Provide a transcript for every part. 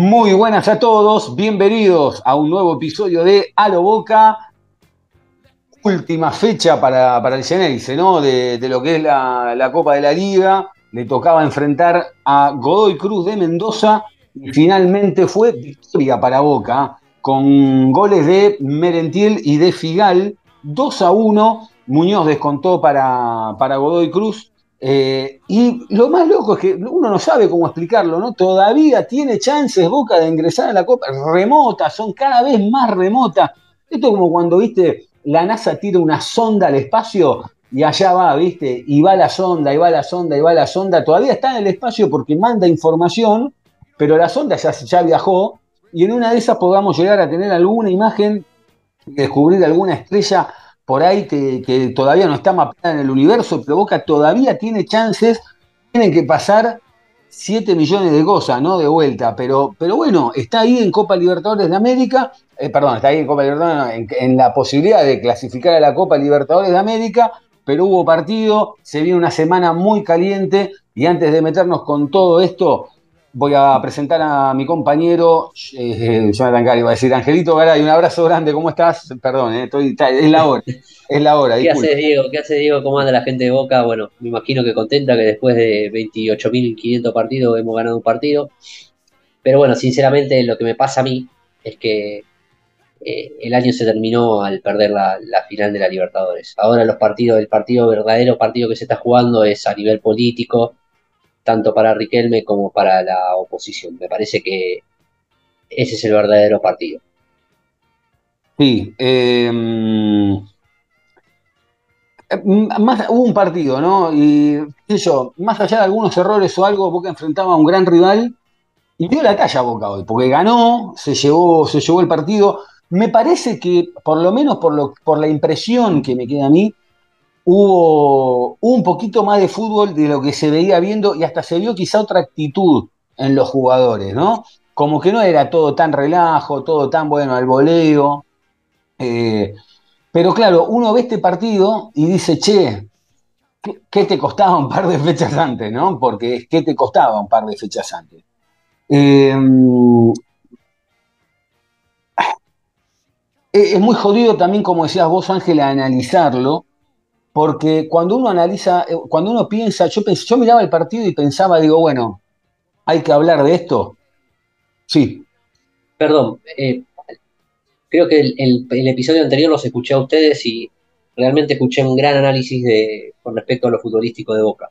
Muy buenas a todos, bienvenidos a un nuevo episodio de A lo Boca. Última fecha para, para el Ceneice, ¿no? De, lo que es la, la Copa de la Liga. Le tocaba enfrentar a Godoy Cruz de Mendoza y finalmente fue victoria para Boca, con goles de Merentiel y de Figal. 2 a 1, Muñoz descontó para, para Godoy Cruz. Eh, y lo más loco es que uno no sabe cómo explicarlo, ¿no? Todavía tiene chances Boca de ingresar a la Copa, remotas, son cada vez más remotas. Esto es como cuando, viste, la NASA tira una sonda al espacio y allá va, viste, y va la sonda, y va la sonda, y va la sonda. Todavía está en el espacio porque manda información, pero la sonda ya, ya viajó y en una de esas podamos llegar a tener alguna imagen, descubrir alguna estrella por ahí que, todavía no está mapeada en el universo, pero Boca todavía tiene chances, tienen que pasar 7 millones de cosas, ¿no? De vuelta, pero, pero bueno, está ahí en Copa Libertadores de América, eh, perdón, está ahí en Copa Libertadores, en, en la posibilidad de clasificar a la Copa Libertadores de América, pero hubo partido, se viene una semana muy caliente y antes de meternos con todo esto, voy a presentar a mi compañero eh, Jonathan Gary, va a decir Angelito Garay, un abrazo grande, ¿cómo estás? Perdón, eh, estoy, es la hora, es la hora, ¿Qué haces, Diego? ¿Qué haces, Diego? ¿Cómo anda la gente de Boca? Bueno, me imagino que contenta que después de 28.500 partidos hemos ganado un partido. Pero bueno, sinceramente lo que me pasa a mí es que eh, el año se terminó al perder la, la final de la Libertadores. Ahora los partidos, el partido verdadero partido que se está jugando es a nivel político, tanto para Riquelme como para la oposición. Me parece que ese es el verdadero partido. Sí, eh, eh, más, hubo un partido, ¿no? Y yo, más allá de algunos errores o algo, Boca enfrentaba a un gran rival y dio la talla a Boca hoy, porque ganó, se llevó, se llevó el partido. Me parece que, por lo menos por, lo, por la impresión que me queda a mí, hubo, un poquito más de fútbol de lo que se veía viendo y hasta se vio quizá otra actitud en los jugadores, ¿no? Como que no era todo tan relajo, todo tan bueno al voleo. Eh, pero claro, uno ve este partido y dice, che, ¿qué, te costaba un par de fechas antes, no? Porque es que te costaba un par de fechas antes. Eh, es muy jodido también, como decías vos, Ángel, analizarlo, porque cuando uno analiza, eh, cuando uno piensa, yo, pens- yo miraba el partido y pensaba, digo, bueno, hay que hablar de esto. Sí, Perdón, eh, creo que el, episodio anterior los escuché a ustedes y realmente escuché un gran análisis de, con respecto a lo futbolístico de Boca.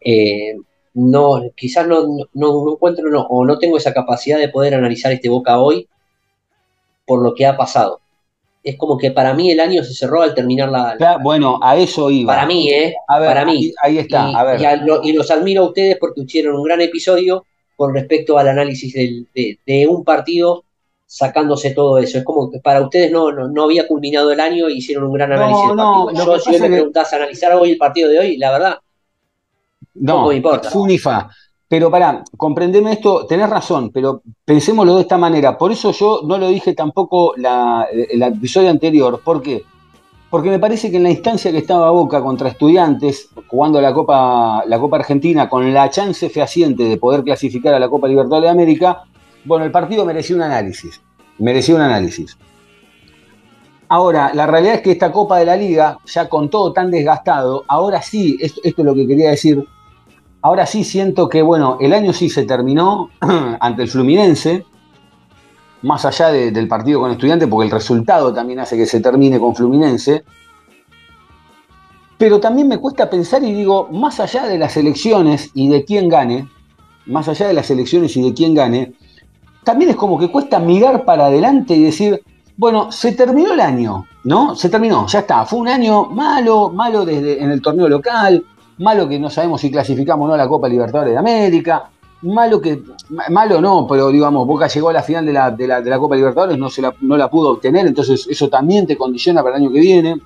Eh, no, quizás no, no, encuentro o no tengo esa capacidad de poder analizar este Boca hoy por lo que ha pasado. Es como que para mí el año se cerró al terminar la... bueno, a eso iba. para mí, ¿eh? A ver, para mí. ahí, ahí está, Y, a ver. y a lo- y los admiro a ustedes porque hicieron un gran episodio con respecto al análisis del- de, de un partido sacándose todo eso. Es como que para ustedes no, no, no había culminado el año y hicieron un gran No, análisis del no, partido. lo Yo, si me que- preguntás analizar hoy el partido de hoy, la verdad, No, me importa. fue un IFA. Pero pará, comprendeme esto, tenés razón, pero pensémoslo de esta manera. Por eso yo no lo dije tampoco el episodio anterior. ¿Por qué? Porque me parece que en la instancia que estaba Boca contra estudiantes, jugando la Copa, la Copa Argentina, con la chance fehaciente de poder clasificar a la Copa Libertadores de América, bueno, el partido merecía un análisis. Merecía un análisis. Ahora, la realidad es que esta Copa de la Liga, ya con todo tan desgastado, ahora sí, esto es lo que quería decir, ahora sí siento que, bueno, el año sí se terminó ante el Fluminense, más allá de- del partido con estudiantes, porque el resultado también hace que se termine con Fluminense. Pero también me cuesta pensar y digo, más allá de las elecciones y de quién gane, más allá de las elecciones y de quién gane, también es como que cuesta mirar para adelante y decir, bueno, se terminó el año, ¿no? Se terminó, ya está. Fue un año malo, malo desde en el torneo local, malo que no sabemos si clasificamos o no a la Copa Libertadores de América, malo que, malo no, pero digamos, Boca llegó a la final de la, de la, de la Copa Libertadores, no, se la, no la pudo obtener, entonces eso también te condiciona para el año que viene.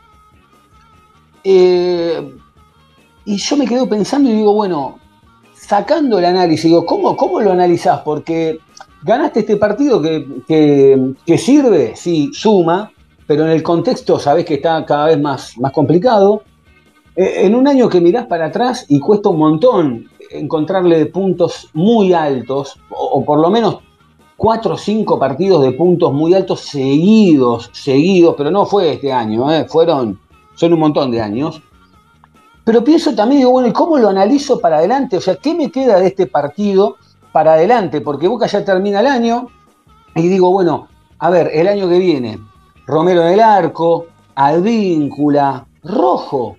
Eh, y yo me quedo pensando y digo, bueno, sacando el análisis, digo, ¿cómo, cómo lo analizás? Porque ganaste este partido que, que, sirve, sí, suma, pero en el contexto sabés que está cada vez más, más complicado. Eh, en un año que mirás para atrás y cuesta un montón encontrarle puntos muy altos, o, por lo menos cuatro o cinco partidos de puntos muy altos seguidos, seguidos, pero no fue este año, ¿eh? fueron, son un montón de años. Pero pienso también, digo, bueno, ¿y cómo lo analizo para adelante? O sea, ¿qué me queda de este partido para adelante? Porque Boca ya termina el año y digo, bueno, a ver, el año que viene, Romero en el arco, Advíncula, Rojo,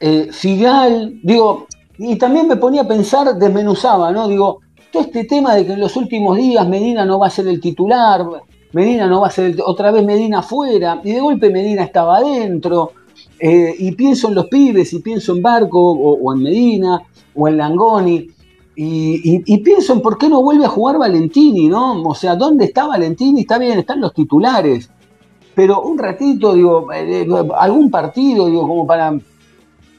eh, Figal, digo, y también me ponía a pensar, desmenuzaba, ¿no? Digo, todo este tema de que en los últimos días Medina no va a ser el titular, Medina no va a ser el, otra vez Medina afuera, y de golpe Medina estaba adentro, eh, y pienso en los pibes, y pienso en Barco, o, en Medina, o en Langoni, y, pienso en por qué no vuelve a jugar Valentini, ¿no? O sea, ¿dónde está Valentini? Está bien, están los titulares, pero un ratito, digo, eh, algún partido, digo, como para,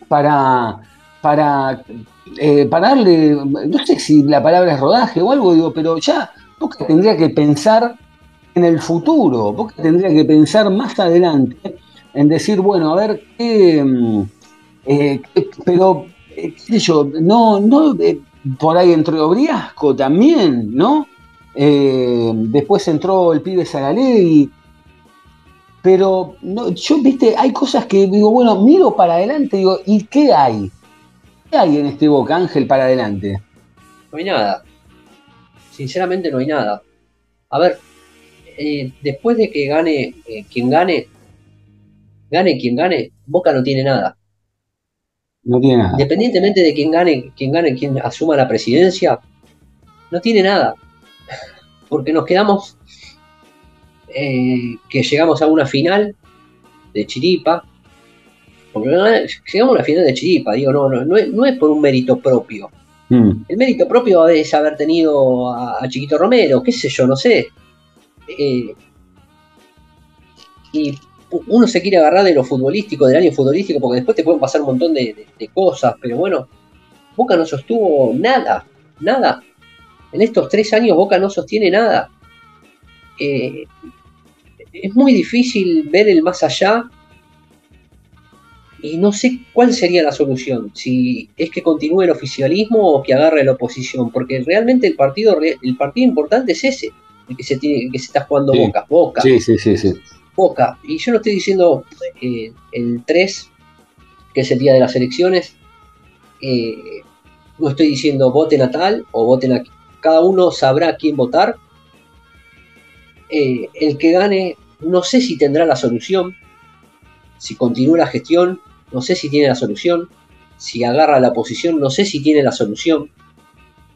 para, para, eh, para darle, no sé si la palabra es rodaje o algo, digo, pero ya Boca tendría que pensar en el futuro, Boca tendría que pensar más adelante en decir, bueno, a ver, qué, eh, pero, eh, qué sé yo, no, no, por ahí entró Obriasco también, ¿no? Después entró el pibe Saralegui, pero no, yo, viste, hay cosas que digo, bueno, miro para adelante, digo, ¿y qué hay? ¿Qué hay en este Boca Ángel para adelante? No hay nada. Sinceramente no hay nada. A ver, eh, después de que gane eh, quien gane, gane quien gane, Boca no tiene nada. No tiene nada. Independientemente de quien gane, quien gane, quien asuma la presidencia, no tiene nada. Porque nos quedamos eh, que llegamos a una final de Chiripa. Porque llegamos a una final de Chiripa, digo, no, no, no es, no es por un mérito propio. Mm. El mérito propio es haber tenido a, a Chiquito Romero, qué sé yo, no sé. Eh, y uno se quiere agarrar de lo futbolístico, del año futbolístico, porque después te pueden pasar un montón de, de, de cosas, pero bueno, Boca no sostuvo nada, nada. En estos tres años Boca no sostiene nada. Eh, es muy difícil ver el más allá y no sé cuál sería la solución, si es que continúe el oficialismo o que agarre la oposición, porque realmente el partido, el partido importante es ese, el que se, tiene, el que se está jugando Sí. Boca, Boca, Sí, sí, sí, sí. Boca. Y yo no estoy diciendo eh, el 3, que es el día de las elecciones, eh, no estoy diciendo voten a tal o voten a... Cada uno sabrá a quién votar. Eh, el que gane, no sé si tendrá la solución, si continúa la gestión, no sé si tiene la solución, si agarra la posición, no sé si tiene la solución,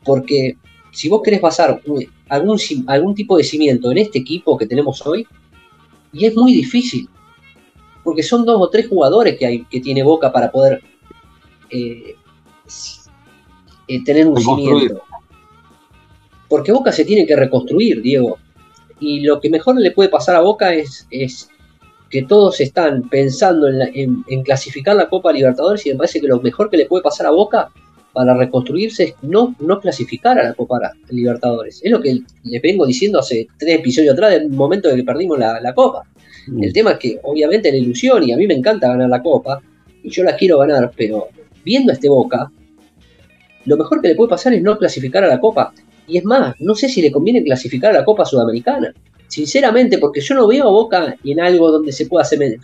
porque si vos querés basar un- algún, algún tipo de cimiento en este equipo que tenemos hoy, y es muy difícil, porque son dos o tres jugadores que, hay, que tiene Boca para poder eh, eh, tener un cimiento. Porque Boca se tiene que reconstruir, Diego. Y lo que mejor le puede pasar a Boca es, es que todos están pensando en, la- en- en clasificar la Copa Libertadores y me parece que lo mejor que le puede pasar a Boca para reconstruirse es no, no clasificar a la Copa Libertadores. Es lo que les vengo diciendo hace tres episodios atrás, del momento de que perdimos la, la Copa. Mm. El tema es que obviamente la ilusión, y a mí me encanta ganar la Copa, y yo la quiero ganar, pero viendo a este Boca, lo mejor que le puede pasar es no clasificar a la Copa. Y es más, no sé si le conviene clasificar a la Copa Sudamericana. Sinceramente, porque yo no veo a Boca en algo donde se pueda hacer eh,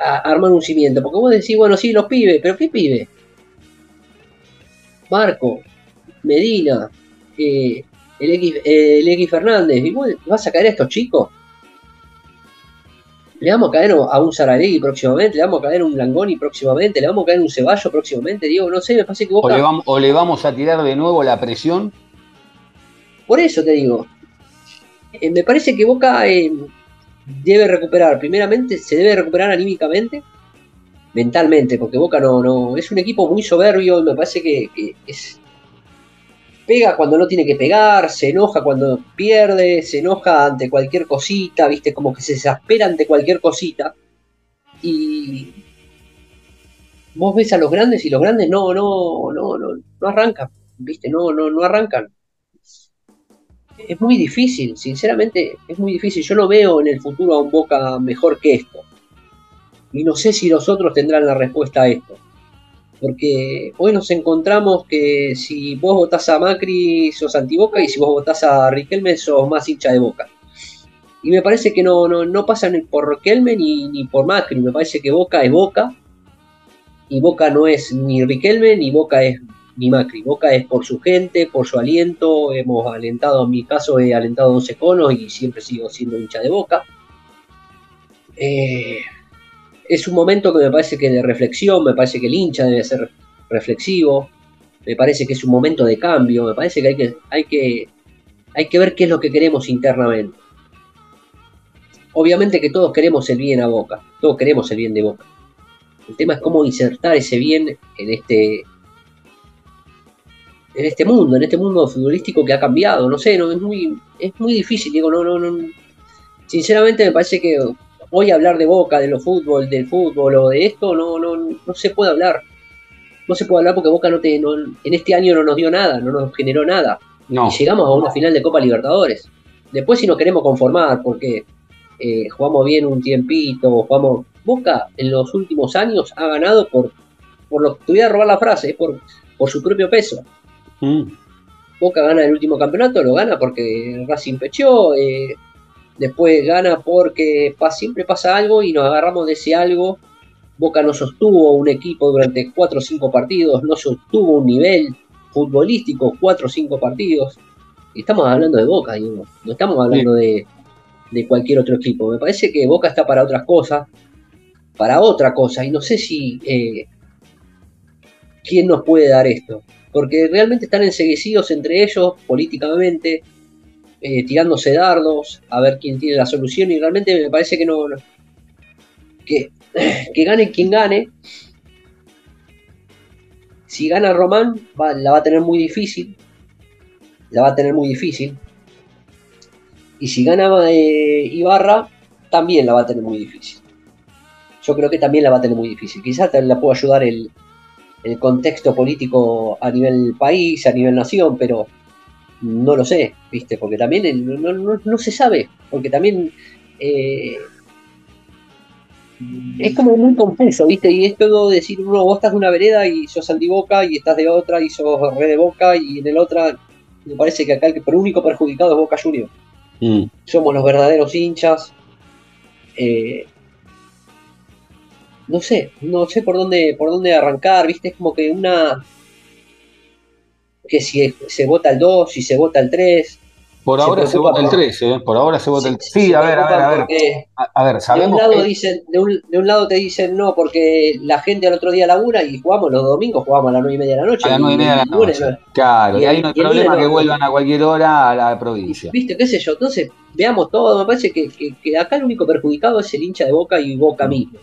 a- armar un cimiento. Porque vos decís, bueno, sí, los pibes, pero ¿qué pibe? Marco, Medina, eh, el, X, eh, el X Fernández, y vos vas a caer a estos chicos. Le vamos a caer a un Saralegui próximamente, le vamos a caer a un Langoni próximamente, le vamos a caer a un Ceballo próximamente, digo, no sé, me parece que O Boca... le, vamos, o le vamos a tirar de nuevo la presión. Por eso te digo, eh, me parece que Boca eh, debe recuperar, primeramente, se debe recuperar anímicamente mentalmente, porque Boca no, no, es un equipo muy soberbio y me parece que, que es, pega cuando no tiene que pegar, se enoja cuando pierde, se enoja ante cualquier cosita, viste, como que se exaspera ante cualquier cosita. Y vos ves a los grandes y los grandes no, no, no, no, no arrancan, viste, no, no, no arrancan. Es muy difícil, sinceramente, es muy difícil. Yo no veo en el futuro a un Boca mejor que esto. Y no sé si los otros tendrán la respuesta a esto. Porque hoy nos encontramos que si vos votás a Macri sos antiboca y si vos votás a Riquelme sos más hincha de boca. Y me parece que no, no, no pasa ni por Riquelme ni, ni por Macri. Me parece que Boca es Boca. Y Boca no es ni Riquelme ni Boca es ni Macri. Boca es por su gente, por su aliento. Hemos alentado, en mi caso he alentado 11 conos y siempre sigo siendo hincha de Boca. Eh, es un momento que me parece que de reflexión, me parece que el hincha debe ser reflexivo, me parece que es un momento de cambio, me parece que hay que, hay que, hay que ver qué es lo que queremos internamente. Obviamente que todos queremos el bien a Boca, todos queremos el bien de Boca. El tema es cómo insertar ese bien en este, en este mundo, en este mundo futbolístico que ha cambiado. No sé, no, es muy, es muy difícil, digo, no, no, no. Sinceramente me parece que hoy hablar de Boca, de lo fútbol, del fútbol o de esto, no, no, no se puede hablar. No se puede hablar porque Boca no te, no, en este año no nos dio nada, no nos generó nada. No. Y llegamos a una final de Copa Libertadores. Después si nos queremos conformar porque eh, jugamos bien un tiempito, jugamos... Boca en los últimos años ha ganado por, por lo que te voy a robar la frase, por, por su propio peso. Mm. Boca gana el último campeonato, lo gana porque Racing pechó, eh, después gana porque pa- siempre pasa algo y nos agarramos de ese algo. Boca no sostuvo un equipo durante 4 o 5 partidos, no sostuvo un nivel futbolístico 4 o 5 partidos. Estamos hablando de Boca, digo, no estamos hablando de, de cualquier otro equipo. Me parece que Boca está para otras cosas, para otra cosa, y no sé si eh, quién nos puede dar esto. Porque realmente están enseguecidos entre ellos políticamente, eh, tirándose dardos, a ver quién tiene la solución, y realmente me parece que no. que, que gane quien gane. Si gana Román, va- la va a tener muy difícil. La va a tener muy difícil. Y si gana eh, Ibarra, también la va a tener muy difícil. Yo creo que también la va a tener muy difícil. Quizás la pueda ayudar el, el contexto político a nivel país, a nivel nación, pero no lo sé, ¿viste? Porque también no, no- no se sabe, porque también eh, es como muy confuso, ¿viste? Y es todo decir, uno, vos estás de una vereda y sos antiboca, y estás de otra y sos re de boca, y en el otra, me parece que acá el único perjudicado es Boca Junior. Mm. Somos los verdaderos hinchas. eh, no sé, no sé por dónde, por dónde arrancar, ¿viste? Es como que una. Que si se vota el 2, si se vota el 3. Por ahora se vota el por- 3, ¿eh? Por ahora se vota el se- 3. Sí, a ver, a ver, a ver. A, ver, De un, sabemos lado que- dicen, de, un, de un lado te dicen no, porque la gente al otro día labura y jugamos los domingos, jugamos a las 9 y media de la noche. a las 9 y media de la el lunes noche. no. Claro, y, Y ahí el- no hay el problema que vuelvan a cualquier hora a la provincia. ¿Viste? ¿Qué sé yo? Entonces, veamos todo. Me parece que, que- que acá el único perjudicado es el hincha de Boca y Boca mismo.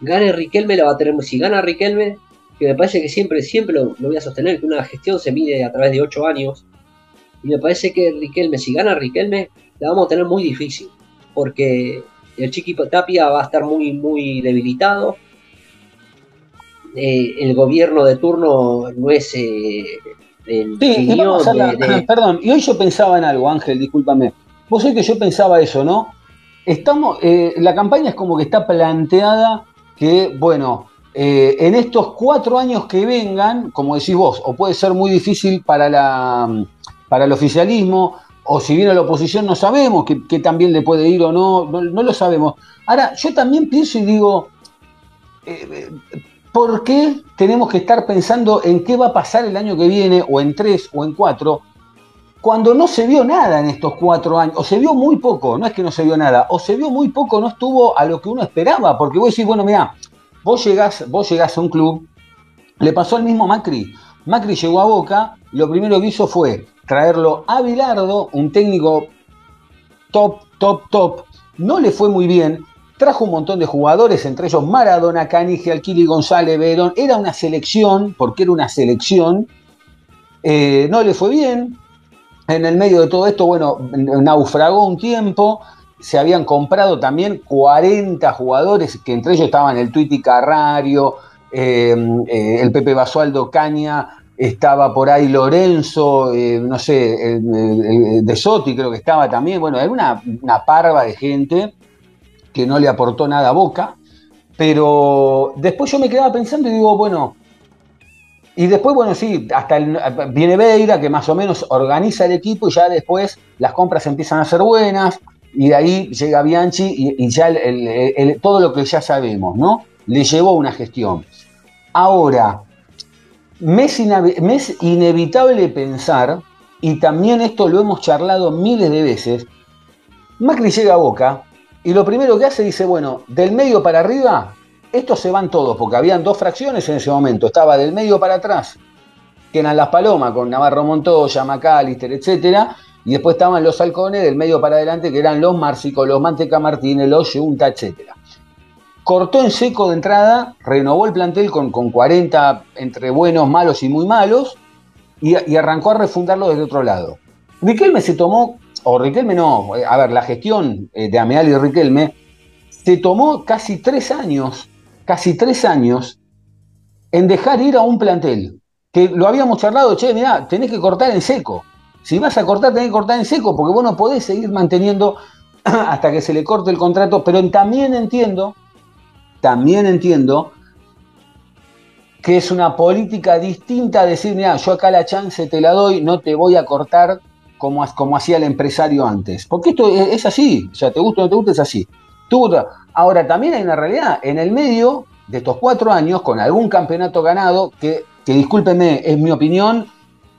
Gane Riquelme, la va a tener. Si gana Riquelme, que me parece que siempre, siempre lo, lo voy a sostener, que una gestión se mide a través de 8 años. Y me parece que Riquelme, si gana Riquelme, la vamos a tener muy difícil. Porque el Chiqui Tapia va a estar muy, muy debilitado. Eh, el gobierno de turno no es eh, el Sí, y vamos a guion hacer la- de- de- perdón, y hoy yo pensaba en algo, Ángel, discúlpame. Vos sabés que yo pensaba eso, ¿no? Estamos, eh, la campaña es como que está planteada que, bueno, eh, en estos cuatro años que vengan, como decís vos, o puede ser muy difícil para, la, para el oficialismo, o si viene la oposición no sabemos que, que también le puede ir o no, no, lo sabemos. Ahora, yo también pienso y digo, eh, eh, ¿por qué tenemos que estar pensando en qué va a pasar el año que viene, o en tres, o en cuatro, cuando no se vio nada en estos cuatro años, o se vio muy poco, no es que no se vio nada, o se vio muy poco, no estuvo a lo que uno esperaba, porque vos decís, bueno, mira, vos llegás, vos a un club, le pasó al mismo Macri, Macri llegó a Boca, lo primero que hizo fue traerlo a Bilardo, un técnico top, top, top, no le fue muy bien, trajo un montón de jugadores, entre ellos Maradona, Canige, Alquili, González, Verón. Era una selección, porque era una selección. Eh, no le fue bien. En el medio de todo esto, bueno, naufragó un tiempo. Se habían comprado también 40 jugadores, que entre ellos estaban el Tuiti Carrario, eh, eh, el Pepe Basualdo Caña, estaba por ahí Lorenzo, no sé, De Sotti creo que estaba también. Bueno, era una, una parva de gente que no le aportó nada a Boca, pero después yo me quedaba pensando y digo, bueno, y después, bueno, sí, hasta viene Beira, que más o menos organiza el equipo y ya después las compras empiezan a ser buenas y de ahí llega Bianchi y, ya todo lo que ya sabemos, ¿no? Le llevó una gestión. Ahora, me es, inevitable pensar, y también esto lo hemos charlado miles de veces, Macri llega a Boca y lo primero que hace dice, bueno, del medio para arriba, estos se van todos, porque habían dos fracciones en ese momento. Estaba del medio para atrás, que eran las Palomas, con Navarro Montoya, Macalister, etc. Y después estaban los halcones del medio para adelante, que eran los Márcicos, los Manteca Martínez, los Junta, etc. Cortó en seco de entrada, renovó el plantel con, con 40 entre buenos, malos y muy malos, y, y arrancó a refundarlo desde otro lado. Riquelme se tomó o Riquelme no, a ver, la gestión eh, de Ameal y Riquelme se tomó casi tres años, casi tres años en dejar ir a un plantel, que lo habíamos charlado, che, mirá, tenés que cortar en seco. Si vas a cortar, tenés que cortar en seco, porque vos no podés seguir manteniendo hasta que se le corte el contrato, pero también entiendo, también entiendo que es una política distinta decir, mira, yo acá la chance te la doy, no te voy a cortar como, como hacía el empresario antes. Porque esto es, así, o sea, te gusta o no te gusta, es así. ahora, también hay una realidad, en el medio de estos cuatro años, con algún campeonato ganado, que, que discúlpenme, es mi opinión,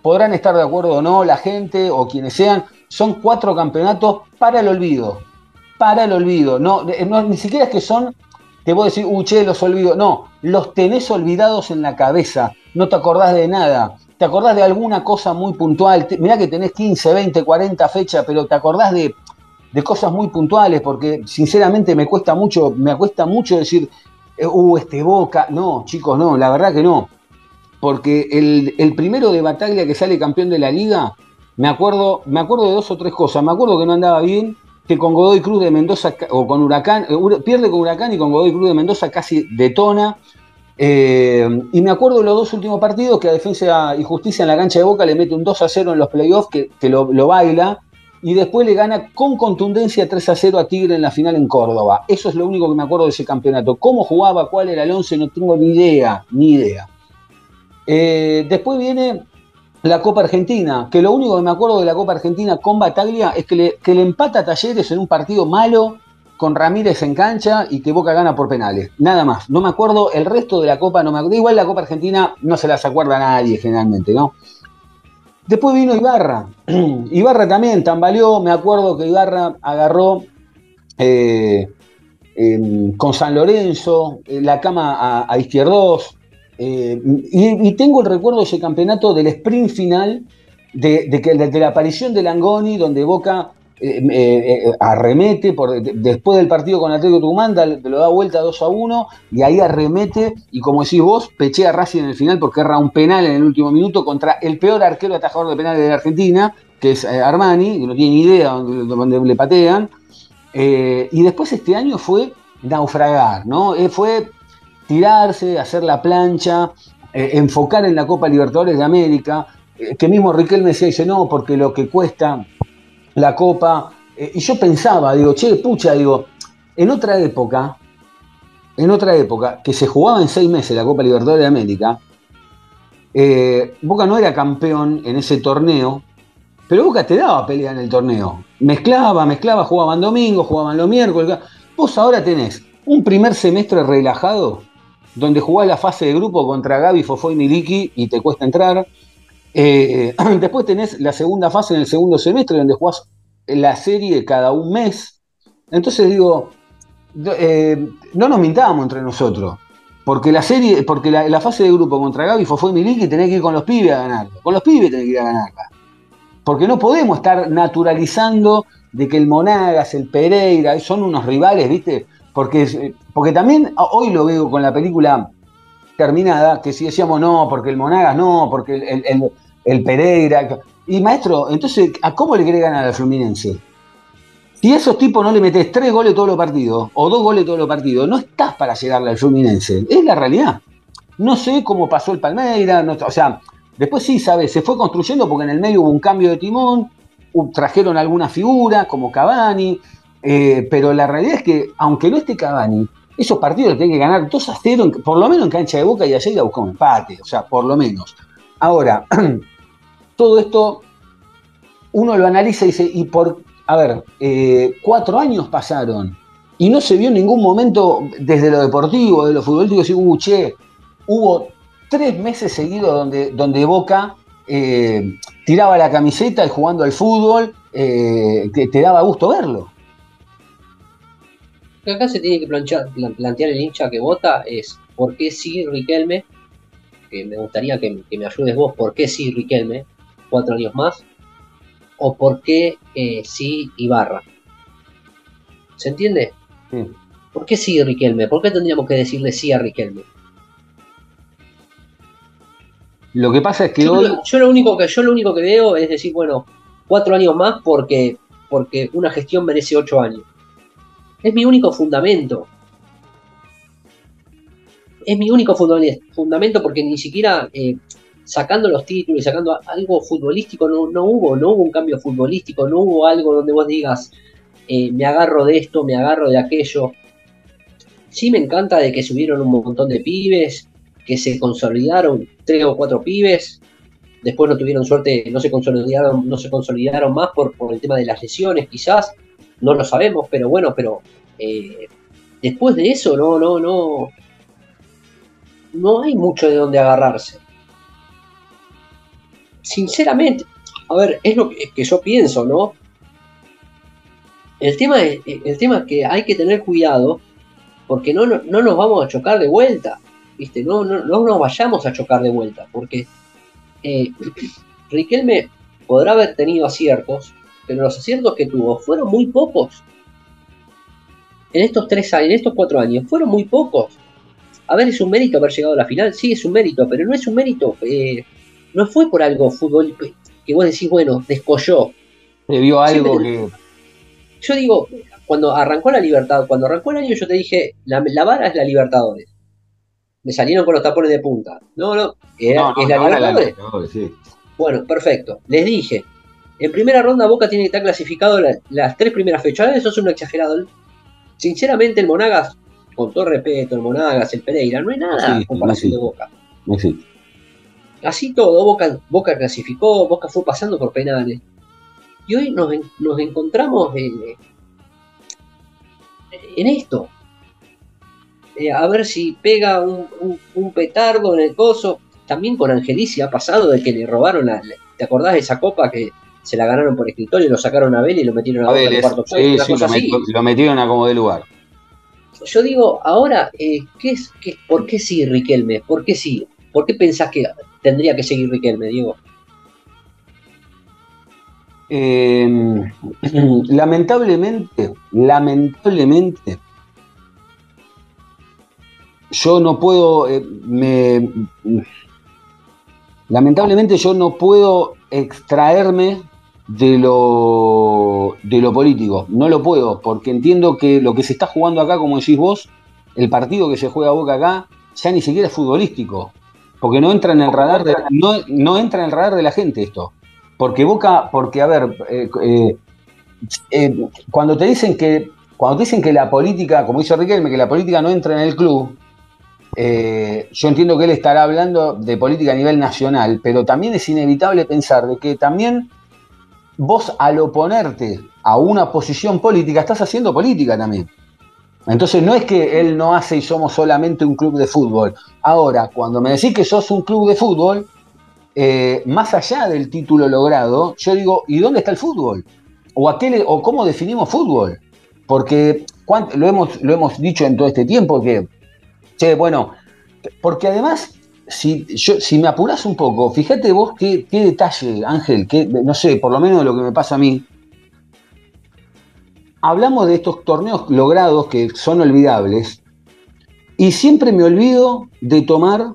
podrán estar de acuerdo o no la gente o quienes sean, son cuatro campeonatos para el olvido, para el olvido, no, no ni siquiera es que son, te a decir, uche, los olvido, no, los tenés olvidados en la cabeza, no te acordás de nada, te acordás de alguna cosa muy puntual, mirá que tenés 15, 20, 40 fechas, pero te acordás de, cosas muy puntuales, porque sinceramente me cuesta mucho, me cuesta mucho decir, eh, uh, este Boca, no, chicos, no, la verdad que no, porque el, primero de Bataglia que sale campeón de la liga, me acuerdo, me acuerdo de dos o tres cosas, me acuerdo que no andaba bien, que con Godoy Cruz de Mendoza, o con Huracán, eh, pierde con Huracán y con Godoy Cruz de Mendoza casi detona, eh, y me acuerdo de los dos últimos partidos que a Defensa y Justicia en la cancha de Boca le mete un 2 a 0 en los playoffs que, lo, baila y después le gana con contundencia 3 a 0 a Tigre en la final en Córdoba. Eso es lo único que me acuerdo de ese campeonato. ¿Cómo jugaba? ¿Cuál era el 11? No tengo ni idea, ni idea. Eh, después viene la Copa Argentina, que lo único que me acuerdo de la Copa Argentina con Bataglia es que le, empata a Talleres en un partido malo con Ramírez en cancha y que Boca gana por penales. Nada más. No me acuerdo, el resto de la Copa no me acuerdo. Igual la Copa Argentina no se las acuerda a nadie generalmente, ¿no? Después vino Ibarra. Ibarra también tambaleó. Me acuerdo que Ibarra agarró eh, con San Lorenzo, eh, la cama a, Izquierdos. Eh, y, tengo el recuerdo de ese campeonato del sprint final, de, de la aparición de Langoni, donde Boca eh, eh, arremete por, después del partido con Atlético Tucumán, lo da vuelta 2 a 1 y ahí arremete y como decís vos, pechea a Racing en el final porque erra un penal en el último minuto contra el peor arquero atajador de penales de Argentina, que es Armani, que no tiene ni idea dónde, le patean. y después este año fue naufragar, ¿no? fue tirarse, hacer la plancha, enfocar en la Copa Libertadores de América, que mismo Riquelme decía, dice, no, porque lo que cuesta la Copa. Eh, y yo pensaba, digo, che, pucha, digo, en otra época, en otra época, que se jugaba en seis meses la Copa Libertadores de América, eh, Boca no era campeón en ese torneo, pero Boca te daba pelea en el torneo. Mezclaba, mezclaba, jugaban domingo, jugaban los miércoles. Vos ahora tenés un primer semestre relajado, donde jugás la fase de grupo contra Gaby, Fofó y Miliki y te cuesta entrar. Eh, después tenés la segunda fase en el segundo semestre, donde jugás la serie cada un mes. Entonces digo, eh, no nos mintamos entre nosotros. Porque la serie, porque la, fase de grupo contra Gaby, Fofo y Miliki tenés que ir con los pibes a ganarla. Con los pibes tenés que ir a ganarla. Porque no podemos estar naturalizando de que el Monagas, el Pereira, son unos rivales, ¿viste? Porque, eh, porque también hoy lo veo con la película terminada, que si decíamos no, porque el Monagas no, porque el, el- el- Pereira. Y maestro, entonces, ¿a cómo le quiere ganar al Fluminense? Si a esos tipos no le metes tres goles todos los partidos, o dos goles todos los partidos, no estás para llegarle al Fluminense. Es la realidad. No sé cómo pasó el Palmeira, no- o sea, después sí, ¿sabes? Se fue construyendo porque en el medio hubo un cambio de timón, trajeron algunas figuras como Cavani, eh, pero la realidad es que, aunque no esté Cavani, esos partidos los tienen que ganar 2 a 0, en- por lo menos en cancha de boca y ayer ir a buscar un empate, o sea, por lo menos. Ahora, todo esto uno lo analiza y dice, y por, a ver, eh, cuatro años pasaron y no se vio en ningún momento desde lo deportivo, de lo futbolístico, decir, uh, che, hubo tres meses seguidos donde, donde Boca eh, tiraba la camiseta y jugando al fútbol, que te daba gusto verlo. Lo que acá se tiene que planchar- plantear el hincha que vota es ¿por qué sí Riquelme? Que me gustaría que, que me ayudes vos, ¿por qué sí Riquelme? Cuatro años más. ¿O por qué eh, sí Ibarra? ¿Se entiende? Sí. ¿Por qué sí Riquelme? ¿Por qué tendríamos que decirle sí a Riquelme? Lo que pasa es que Yo, hoy... yo lo único que yo lo único que veo es decir, bueno, cuatro años más porque, porque una gestión merece ocho años. Es mi único fundamento. Es mi único fundamento, porque ni siquiera eh, sacando los títulos y sacando algo futbolístico no, no hubo, no hubo un cambio futbolístico, no hubo algo donde vos digas eh, me agarro de esto, me agarro de aquello. Sí me encanta de que subieron un montón de pibes, que se consolidaron tres o cuatro pibes, después no tuvieron suerte, no se consolidaron, no se consolidaron más por el tema de las lesiones, quizás, no lo sabemos, pero bueno, pero eh, después de eso no, no, no, no hay mucho de dónde agarrarse. Sinceramente, a ver, es lo que, yo pienso, ¿no? El tema, es, el tema que hay que tener cuidado porque no, no, no nos vamos a chocar de vuelta. ¿viste? No, no, no nos vayamos a chocar de vuelta, porque eh, Riquelme podrá haber tenido aciertos, pero los aciertos que tuvo fueron muy pocos. En estos tres años, en estos cuatro años, fueron muy pocos. A ver, es un mérito haber llegado a la final, sí, es un mérito, pero no es un mérito, eh, no fue por algo fútbol que vos decís, bueno, descolló. Se vio algo que... Yo digo, cuando arrancó la Libertad, cuando arrancó el año, yo te dije, la, la vara es la Libertadores. Me salieron con los tapones de punta. No, no, era- No, no, es la la Libertadores. Libertadores, sí. Bueno, perfecto. Les dije, en primera ronda Boca tiene que estar clasificado la- las tres primeras fechas. Eso es un exagerado. Sinceramente, el Monagas, con todo respeto, el Monagas, el Pereira, no es nada en comparación de Boca. No existe. Así todo, Boca, Boca clasificó, Boca fue pasando por penales. Y hoy nos, nos encontramos en, en esto. Eh, a ver si pega un, un- un petardo en el coso. También con Angelici ha pasado de que le robaron la- ¿Te acordás de esa copa que se la ganaron por escritorio, lo sacaron a Vélez y lo metieron a, A el cuarto sí, lo, así. met- lo metieron a como de lugar. Yo digo, ahora, eh, ¿qué es, qué, ¿por qué sí Riquelme? ¿Por qué sí? ¿Por qué pensás que tendría que seguir Riquelme, Diego? Eh, lamentablemente, lamentablemente, yo no puedo, eh, me- lamentablemente yo no puedo extraerme de lo, de lo político, no lo puedo, porque entiendo que lo que se está jugando acá, como decís vos, el partido que se juega a Boca acá, ya ni siquiera es futbolístico, porque no entra en el radar de, no, no entra en el radar de la gente esto. Porque Boca, porque a ver, eh, eh, eh, cuando te dicen que, cuando te dicen que la política, como dice Riquelme, que la política no entra en el club, yo entiendo que él estará hablando de política a nivel nacional, pero también es inevitable pensar de que también vos al oponerte a una posición política, estás haciendo política también. Entonces no es que él no hace y somos solamente un club de fútbol. Ahora, cuando me decís que sos un club de fútbol, eh, más allá del título logrado, yo digo, ¿y dónde está el fútbol? ¿O, qué o cómo definimos fútbol? Porque lo hemos, lo hemos dicho en todo este tiempo que, che, bueno, porque además, si, yo, si me apurás un poco, fíjate vos qué, qué detalle, Ángel, que, no sé, por lo menos lo que me pasa a mí. hablamos de estos torneos logrados que son olvidables y siempre me olvido de tomar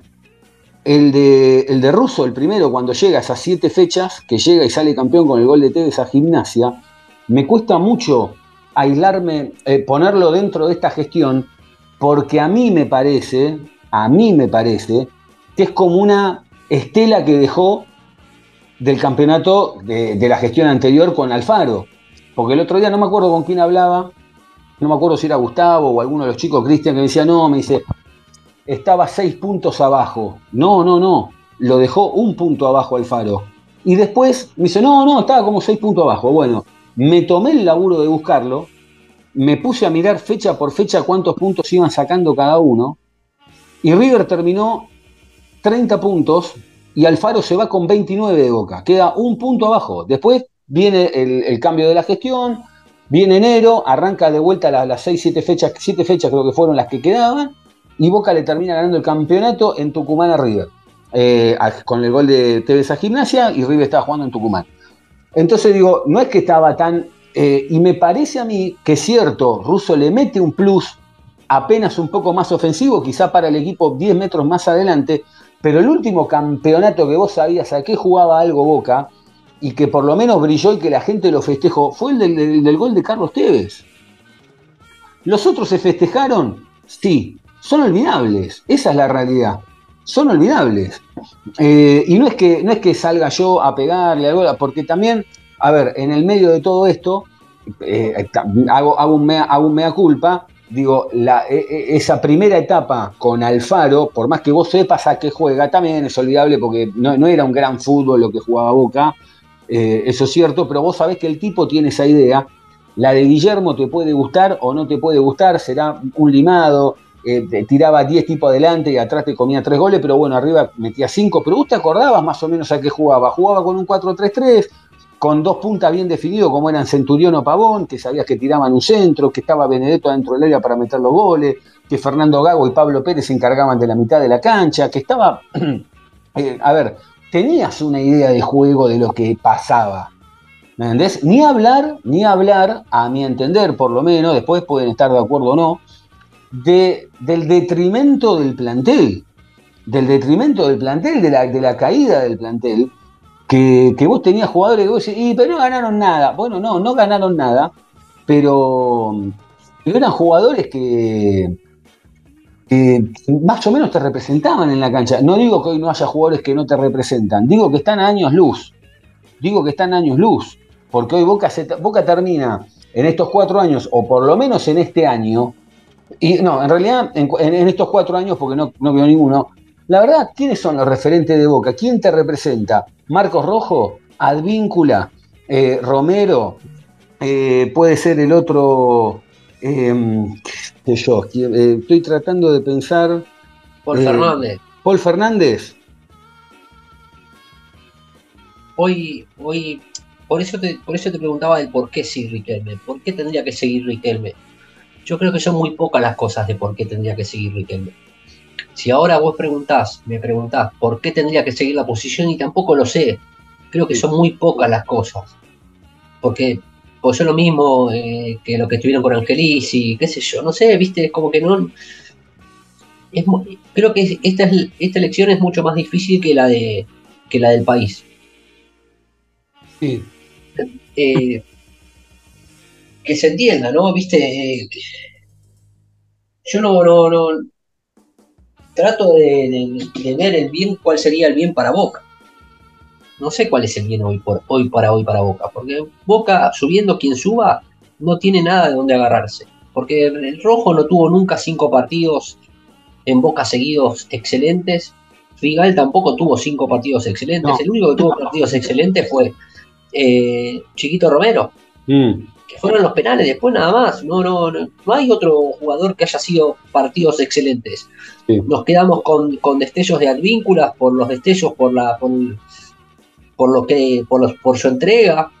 el de, el de Russo, el primero, cuando llega a esas siete fechas, que llega y sale campeón con el gol de Tevez a gimnasia, me cuesta mucho aislarme, eh, ponerlo dentro de esta gestión, porque a mí me parece, a mí me parece, que es como una estela que dejó del campeonato de, la gestión anterior con Alfaro. Porque el otro día no me acuerdo con quién hablaba, no me acuerdo si era Gustavo o alguno de los chicos, Cristian, que me decía, no, me dice, estaba seis puntos abajo. No, no, no, lo dejó un punto abajo Alfaro. Y después me dice, no, no, estaba como seis puntos abajo. Bueno, me tomé el laburo de buscarlo, me puse a mirar fecha por fecha cuántos puntos iban sacando cada uno, y River terminó 30 puntos y Alfaro se va con 29 de boca, queda un punto abajo. Después viene el, cambio de la gestión, viene enero, arranca de vuelta las, las 6, 7 fechas, 7 fechas creo que fueron las que quedaban, y Boca le termina ganando el campeonato en Tucumán a River, eh, con el gol de Tevez a Gimnasia, y River estaba jugando en Tucumán. Entonces digo, no es que estaba tan... eh, y me parece a mí que es cierto, Russo le mete un plus apenas un poco más ofensivo, quizá para el equipo 10 metros más adelante, pero el último campeonato que vos sabías a qué jugaba algo Boca, y que por lo menos brilló y que la gente lo festejó, fue el del, gol de Carlos Tevez. ¿Los otros se festejaron? Sí, son olvidables, esa es la realidad. Son olvidables. Eh, y no es, que, no es que salga yo a pegarle algo, porque también, a ver, en el medio de todo esto, eh, hago, hago un mea, hago un mea culpa, digo, e- e- esa primera etapa con Alfaro, por más que vos sepas a qué juega, también es olvidable porque no, era un gran fútbol lo que jugaba Boca, eh, eso es cierto, pero vos sabés que el tipo tiene esa idea. La de Guillermo te puede gustar o no te puede gustar, será un limado, eh, tiraba 10 tipos adelante y atrás te comía 3 goles, pero bueno, arriba metía 5. Pero vos te acordabas más o menos a qué jugaba. Jugaba con un 4-3-3, con dos puntas bien definidos, como eran Centurión o Pavón, que sabías que tiraban un centro, que estaba Benedetto dentro del área para meter los goles, que Fernando Gago y Pablo Pérez se encargaban de la mitad de la cancha, que estaba. eh, a ver, tenías una idea de juego de lo que pasaba. ¿Me entendés? Ni hablar, ni hablar, a mi entender, por lo menos, después pueden estar de acuerdo o no, de, del detrimento del plantel. Del detrimento del plantel, de la, de la caída del plantel. Que, vos tenías jugadores que vos decís, "Y, pero no ganaron nada. Bueno, no, no ganaron nada, pero, eran jugadores que, más o menos te representaban en la cancha. No digo que hoy no haya jugadores que no te representan, digo que están a años luz. Digo que están a años luz, porque hoy Boca, termina en estos cuatro años, o por lo menos en este año, y no, en realidad en estos cuatro años, porque no, no veo ninguno, la verdad, ¿quiénes son los referentes de Boca? ¿Quién te representa? Marcos Rojo, Advíncula, eh, Romero, eh, puede ser el otro, eh, qué sé yo, eh, estoy tratando de pensar, Por Eh, Fernández. Paul Fernández, Hoy, hoy, por eso te, por eso te preguntaba el por qué sí Riquelme, por qué tendría que seguir Riquelme. Yo creo que son muy pocas las cosas de por qué tendría que seguir Riquelme. Si ahora vos preguntás, me preguntás por qué tendría que seguir la posición y tampoco lo sé, creo que son muy pocas las cosas. Porque pues yo lo mismo eh, que lo que estuvieron con Angelis y qué sé yo, no sé, viste, es como que no... Es, creo que esta, es- esta elección es mucho más difícil que la, de, que la del país. sí, eh, que se entienda, ¿no? Viste, eh, yo no, no, no trato de, de- de ver el bien, cuál sería el bien para Boca. No sé cuál es el bien hoy, por, hoy para hoy para Boca, porque Boca, subiendo quien suba, no tiene nada de dónde agarrarse. Porque el Rojo no tuvo nunca cinco partidos en Boca seguidos excelentes. Figal tampoco tuvo cinco partidos excelentes. No. El único que tuvo partidos excelentes fue eh, Chiquito Romero, Mm, que fueron los penales, después nada más. No, no, no, no hay otro jugador que haya sido partidos excelentes. Sí. Nos quedamos con, con destellos de advínculas por los destellos, por la, por, por lo que, por los, por su entrega.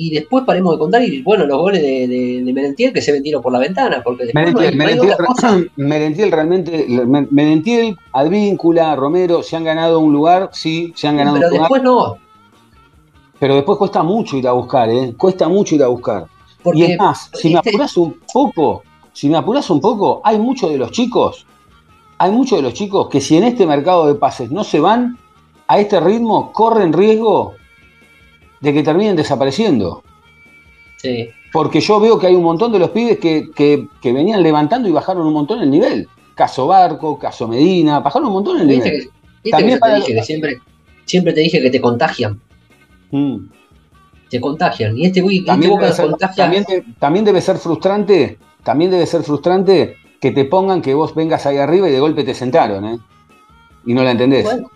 Y después paremos de contar, y bueno, los goles de, de, de Merentiel que se vendieron por la ventana, porque después no hay- Merentiel, no Merentiel. Merentiel realmente, Merentiel, Advíncula, Romero, se han ganado un lugar, sí, se han ganado Pero un lugar, después no, pero después cuesta mucho ir a buscar, ¿eh? Cuesta mucho ir a buscar. Porque, y es más, si me este- apuras un poco, si me apuras un poco, hay muchos de los chicos, hay muchos de los chicos que si en este mercado de pases no se van, a este ritmo corren riesgo de que terminen desapareciendo. Sí. Porque yo veo que hay un montón de los pibes que, que- que venían levantando y bajaron un montón el nivel. Caso Barco, caso Medina, bajaron un montón el nivel. que, También para- te dije que siempre, siempre te dije que te contagian. Mm. Te contagian. Y este, güey- este También, Boca debe ser, contagia. también de- también debe ser frustrante, también debe ser frustrante que te pongan que vos vengas ahí arriba y de golpe te sentaron, ¿eh? Y no la entendés. Bueno.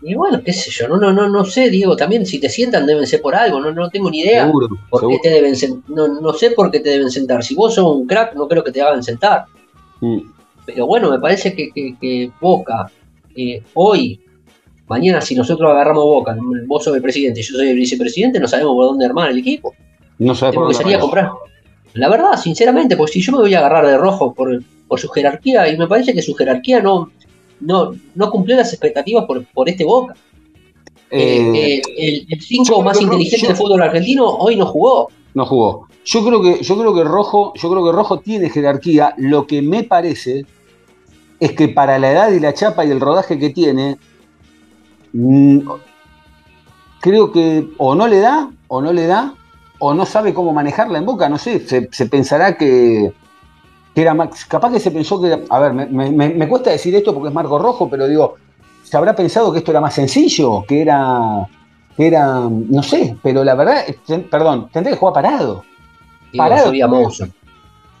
Y bueno, qué sé yo, no, no, no, no sé, Diego, también si te sientan deben ser por algo, no, no tengo ni idea. seguro, ¿Por seguro. qué te deben no, no sé por qué te deben sentar. Si vos sos un crack, no creo que te hagan sentar. Mm. Pero bueno, me parece que, que- que Boca, eh, hoy, mañana, si nosotros agarramos Boca, vos sos el presidente y yo soy el vicepresidente, no sabemos por dónde armar el equipo. No sabes por que dónde salir a comprar. La verdad, sinceramente, porque si yo me voy a agarrar de rojo por, por su jerarquía, y me parece que su jerarquía no, no, no cumplió las expectativas por, por este Boca. Eh, Eh, el yo 5 creo más inteligente yo- del fútbol argentino hoy no jugó. no jugó. Yo creo que, yo creo que Rojo, yo creo que Rojo tiene jerarquía. Lo que me parece es que para la edad y la chapa y el rodaje que tiene, creo que o no le da, o no le da, o no sabe cómo manejarla en boca, no sé, se, se pensará que, que era más, capaz que se pensó que, a ver, me, me- me- me cuesta decir esto porque es Marco Rojo, pero digo, se habrá pensado que esto era más sencillo, que era, que era, no sé, pero la verdad, ten- perdón, tendría que jugar parado. Digo, Parado. yo vi a Mouso.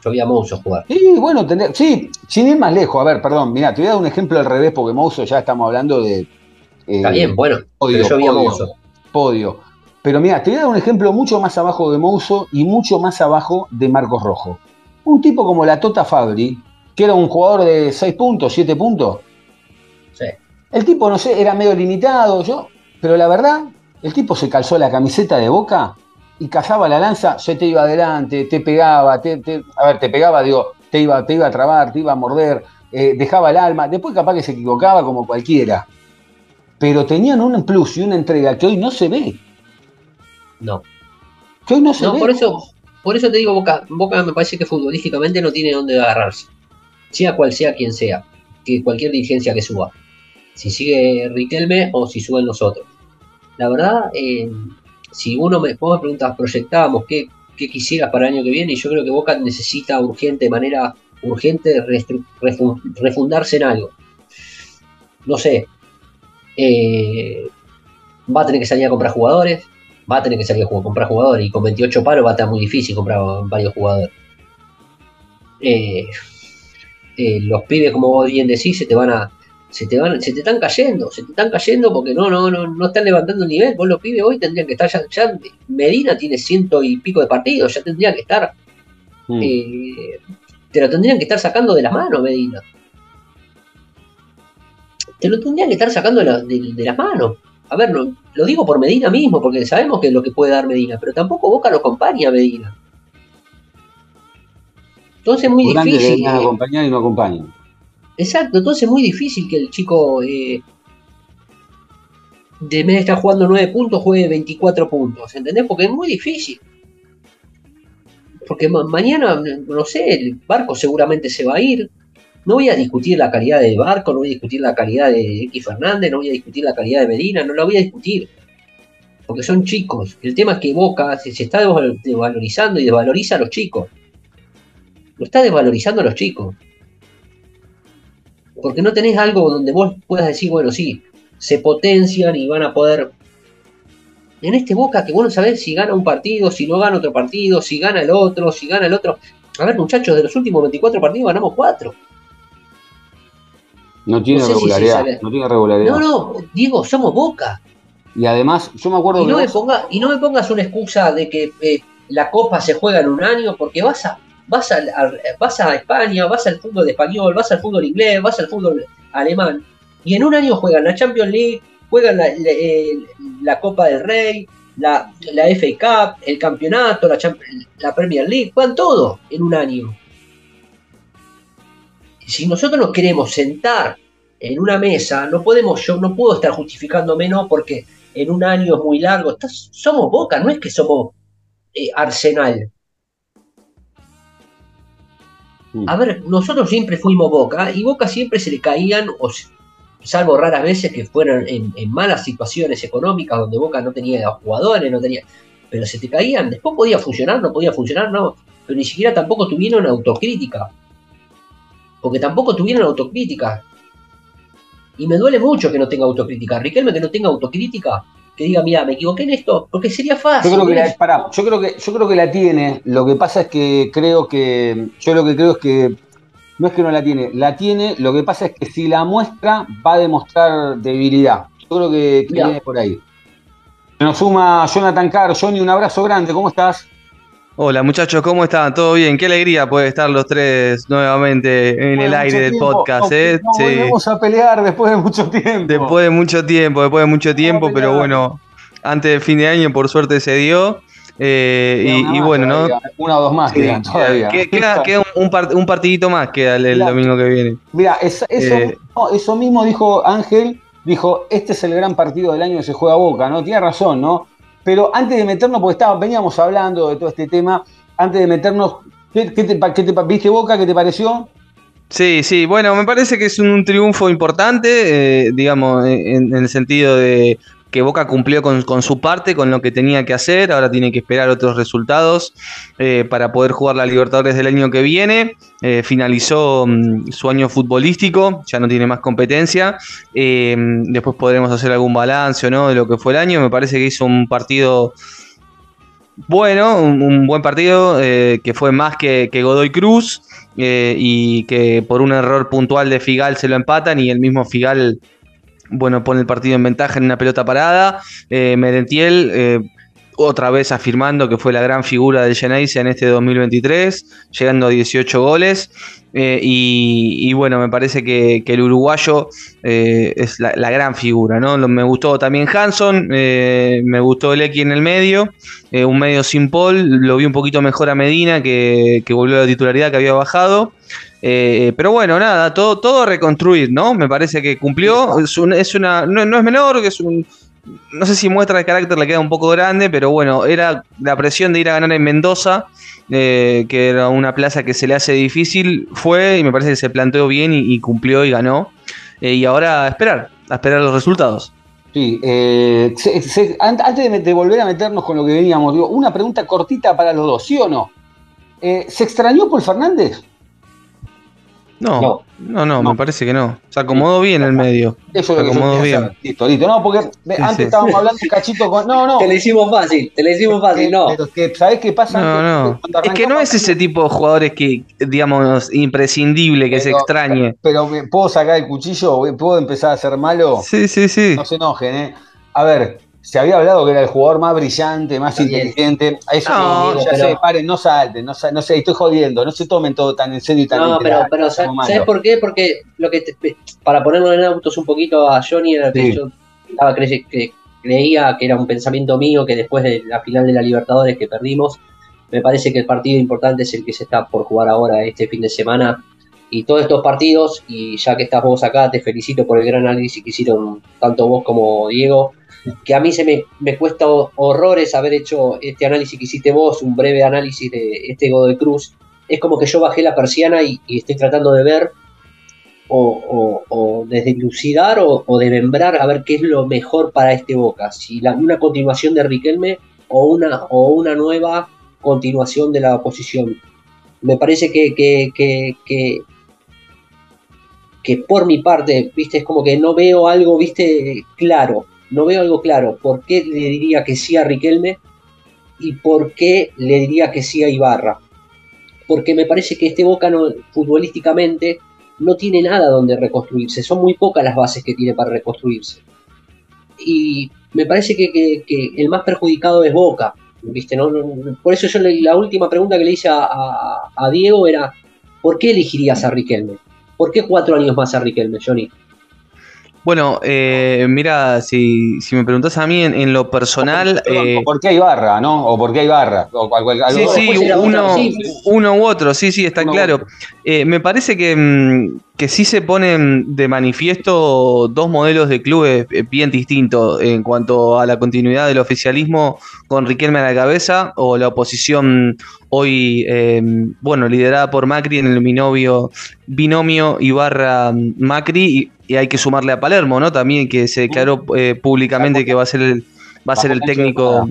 Yo vi a Mouso jugar. Sí, bueno, tendría- sí, sin ir más lejos, a ver, perdón, mira, te voy a dar un ejemplo al revés, porque Mouso ya estamos hablando de... eh, Está bien, bueno, podio, pero yo vi a. Mouso. podio. Pero mira, te voy a dar un ejemplo mucho más abajo de Mouso y mucho más abajo de Marcos Rojo. Un tipo como la Tota Fabri, que era un jugador de 6 puntos, 7 puntos. Sí. El tipo, no sé, era medio limitado, yo, pero la verdad, el tipo se calzó la camiseta de boca y cazaba la lanza, se te iba adelante, te pegaba, te, te- a ver, te pegaba, digo, te iba, te iba a trabar, te iba a morder, eh, dejaba el alma, después capaz que se equivocaba como cualquiera. Pero tenían un plus y una entrega que hoy no se ve. No. Que hoy no se No, ve. por eso, por eso te digo, Boca, Boca me parece que futbolísticamente no tiene dónde agarrarse. Sea cual sea quien sea, que cualquier dirigencia que suba. Si sigue Riquelme o si suben los otros. La verdad, eh, si uno me, vos me preguntas, proyectábamos qué, qué quisieras para el año que viene, y yo creo que Boca necesita urgente, de manera urgente, refundarse en algo. No sé. Eh, va a tener que salir a comprar jugadores, va a tener que salir a jugar- comprar jugadores y con 28 palos va a estar muy difícil comprar varios jugadores. Eh, eh, los pibes, como vos bien decís, se te van a. Se te, van, se te están cayendo, se te están cayendo porque no, no, no, no están levantando el nivel. Vos los pibes hoy tendrían que estar ya, ya Medina tiene ciento y pico de partidos, ya tendrían que estar, Mm. eh, te lo tendrían que estar sacando de las manos, Medina. Te lo tendrían que estar sacando de, la- de- de las manos. A ver, lo digo por Medina mismo, porque sabemos que es lo que puede dar Medina, pero tampoco Boca lo acompaña a Medina. Entonces es muy grandes difícil. eh, acompañar y no acompañan. Exacto, entonces es muy difícil que el chico eh, de vez de estar jugando 9 puntos juegue 24 puntos, ¿entendés? Porque es muy difícil. Porque ma- mañana, no sé, el barco seguramente se va a ir. No voy a discutir la calidad del barco, no voy a discutir la calidad de X Fernández, no voy a discutir la calidad de Medina, no la voy a discutir. Porque son chicos. El tema es que Boca se, se está desval- desvalorizando y desvaloriza a los chicos. Lo está desvalorizando a los chicos. Porque no tenés algo donde vos puedas decir, bueno, sí, se potencian y van a poder. En este Boca, que bueno saber si gana un partido, si no gana otro partido, si gana el otro, si gana el otro. A ver, muchachos, de los últimos 24 partidos ganamos 4. No tiene No sé regularidad. no tiene regularidad. No, no, Diego, somos Boca. Y además, yo me acuerdo Y que no, me vos- ponga, y no me pongas una excusa de que eh, la Copa se juega en un año, porque vas a, vas, a, a- vas a España, vas al fútbol español, vas al fútbol inglés, vas al fútbol alemán, y en un año juegan la Champions League, juegan la, la- eh, la Copa del Rey, la, la FA Cup, el campeonato, la, la Premier League, juegan todo en un año. Si nosotros nos queremos sentar en una mesa, no podemos, yo no puedo estar justificándome, no, porque en un año es muy largo. Estás- somos Boca, no es que somos eh, Arsenal. Mm. A ver, nosotros siempre fuimos Boca y Boca siempre se le caían, o se- salvo raras veces que fueran en, en malas situaciones económicas donde Boca no tenía jugadores, no tenía. Pero se te caían, después podía funcionar, no podía funcionar, no. Pero ni siquiera tampoco tuvieron autocrítica. Porque tampoco tuvieron autocrítica. Y me duele mucho que no tenga autocrítica. Riquelme que no tenga autocrítica, que diga, mira, me equivoqué en esto, porque sería fácil. Yo creo que la, pará, yo creo que yo creo que la tiene. Lo que pasa es que creo que yo lo que creo es que no es que no la tiene, la tiene. Lo que pasa es que si la muestra va a demostrar debilidad. Yo creo que, viene por ahí. Se Nos suma Jonathan Carr, Johnny, un abrazo grande. ¿Cómo estás? Hola muchachos, ¿cómo están? ¿Todo bien? Qué alegría poder estar los tres nuevamente en Después el aire del tiempo, podcast, ¿eh? Sí. volvemos a pelear después de mucho tiempo. Después de mucho tiempo, después de mucho tiempo, pero bueno, antes del fin de año por suerte se dio. eh, y, bueno, ¿no? Una o dos más Sí, quedan todavía. que- Queda, queda un, un part- un partidito más queda el, domingo que viene. Mira, es- eso, Eh. mismo, eso mismo dijo Ángel, dijo, este es el gran partido del año que se juega a Boca, ¿no? Tiene razón, ¿no? Pero antes de meternos, porque veníamos hablando de todo este tema, antes de meternos, ¿qué, te, qué viste Boca? ¿Qué te pareció? Sí, sí, bueno, me parece que es un triunfo importante, eh, digamos, en el sentido de que Boca cumplió con, su parte, con lo que tenía que hacer, ahora tiene que esperar otros resultados eh, para poder jugar la Libertadores del año que viene. Eh, finalizó mm, su año futbolístico, ya no tiene más competencia. Eh, después podremos hacer algún balance o no de lo que fue el año. Me parece que hizo un partido bueno, un, buen partido que fue más que, Godoy Cruz y que por un error puntual de Figal se lo empatan y el mismo Figal, bueno, pone el partido en ventaja en una pelota parada. Eh, Merentiel, eh, otra vez afirmando que fue la gran figura del Geneise en este 2023, llegando a 18 goles. Eh, y, bueno, me parece que, el uruguayo eh, es la, gran figura, ¿no? Me gustó también Hanson, me gustó Lecky en el medio, un medio sin Paul, lo vi un poquito mejor a Medina, que, que volvió a la titularidad que había bajado. Eh, pero bueno, nada, todo, todo a reconstruir, ¿no? Me parece que cumplió, es, un- es una, no, no es menor, es un, no sé si muestra de carácter le queda un poco grande, pero bueno, era la presión de ir a ganar en Mendoza, eh, que era una plaza que se le hace difícil, fue y me parece que se planteó bien y, y cumplió y ganó. Eh, y ahora a esperar, a esperar los resultados. Sí, eh, se- se- an- antes de, volver a meternos con lo que veníamos, digo, una pregunta cortita para los dos, ¿sí o no? Eh, ¿Se extrañó Paul Fernández? No, No. no, me parece que no. Se acomodó bien en el medio. Eso es lo que acomodó bien. Listo, listo. No, porque Sí, antes sí. estábamos hablando cachito con. No, no. Te le hicimos fácil, te le hicimos fácil, no. Pero que, ¿sabés qué pasa? No, no. Es que no es ese tipo de jugadores que, digamos, imprescindible que se Pero- extrañe. Pero me puedo sacar el cuchillo, puedo empezar a ser malo. Sí, sí, sí. No se enojen, ¿eh? A ver, se había hablado que era el jugador más brillante, más inteligente. A eso No, ya pero- sé, paren, no salten, no, sa- no sé, estoy jodiendo, no se tomen todo tan en serio y tan No, pero, pero ¿sabes, malo. ¿sabes por qué? Porque lo que te- para ponerlo en autos un poquito a Johnny era que Sí. yo estaba cre- creía que era un pensamiento mío que después de la final de la Libertadores que perdimos, me parece que el partido importante es el que se está por jugar ahora este fin de semana y todos estos partidos y ya que estás vos acá te felicito por el gran análisis que hicieron tanto vos como Diego que a mí se me, me cuesta horrores haber hecho este análisis que hiciste vos, un breve análisis de este Godoy Cruz. Es como que yo bajé la persiana y, estoy tratando de ver o, o, o, o de membrar a ver qué es lo mejor para este Boca. Si la- una continuación de Riquelme o una, o una nueva continuación de la oposición. Me parece que, que, que, que, que por mi parte, viste, es como que no veo algo, viste, claro. No veo algo claro. ¿Por qué le diría que sí a Riquelme? ¿Y por qué le diría que sí a Ibarra? Porque me parece que este Boca no, futbolísticamente no tiene nada donde reconstruirse. Son muy pocas las bases que tiene para reconstruirse. Y me parece que, el más perjudicado es Boca. ¿viste? Por eso yo le- la última pregunta que le hice a- a Diego era, ¿por qué elegirías a Riquelme? ¿Por qué cuatro años más a Riquelme, Johnny? Bueno, eh, mira, si, si me preguntas a mí en, en lo personal. Perdón, eh, o ¿Por qué hay barra, no? O por qué hay barra. O cual- Sí, sí, uno, u otro, sí, sí, está Uno claro. Eh, me parece que, mm, que sí se ponen de manifiesto dos modelos de clubes eh, bien distintos en cuanto a la continuidad del oficialismo con Riquelme a la cabeza o la oposición hoy, eh, bueno, liderada por Macri en el binomio, binomio Ibarra-Macri y, hay que sumarle a Palermo, ¿no? También que se declaró eh, públicamente que va a ser el, va a ser el técnico.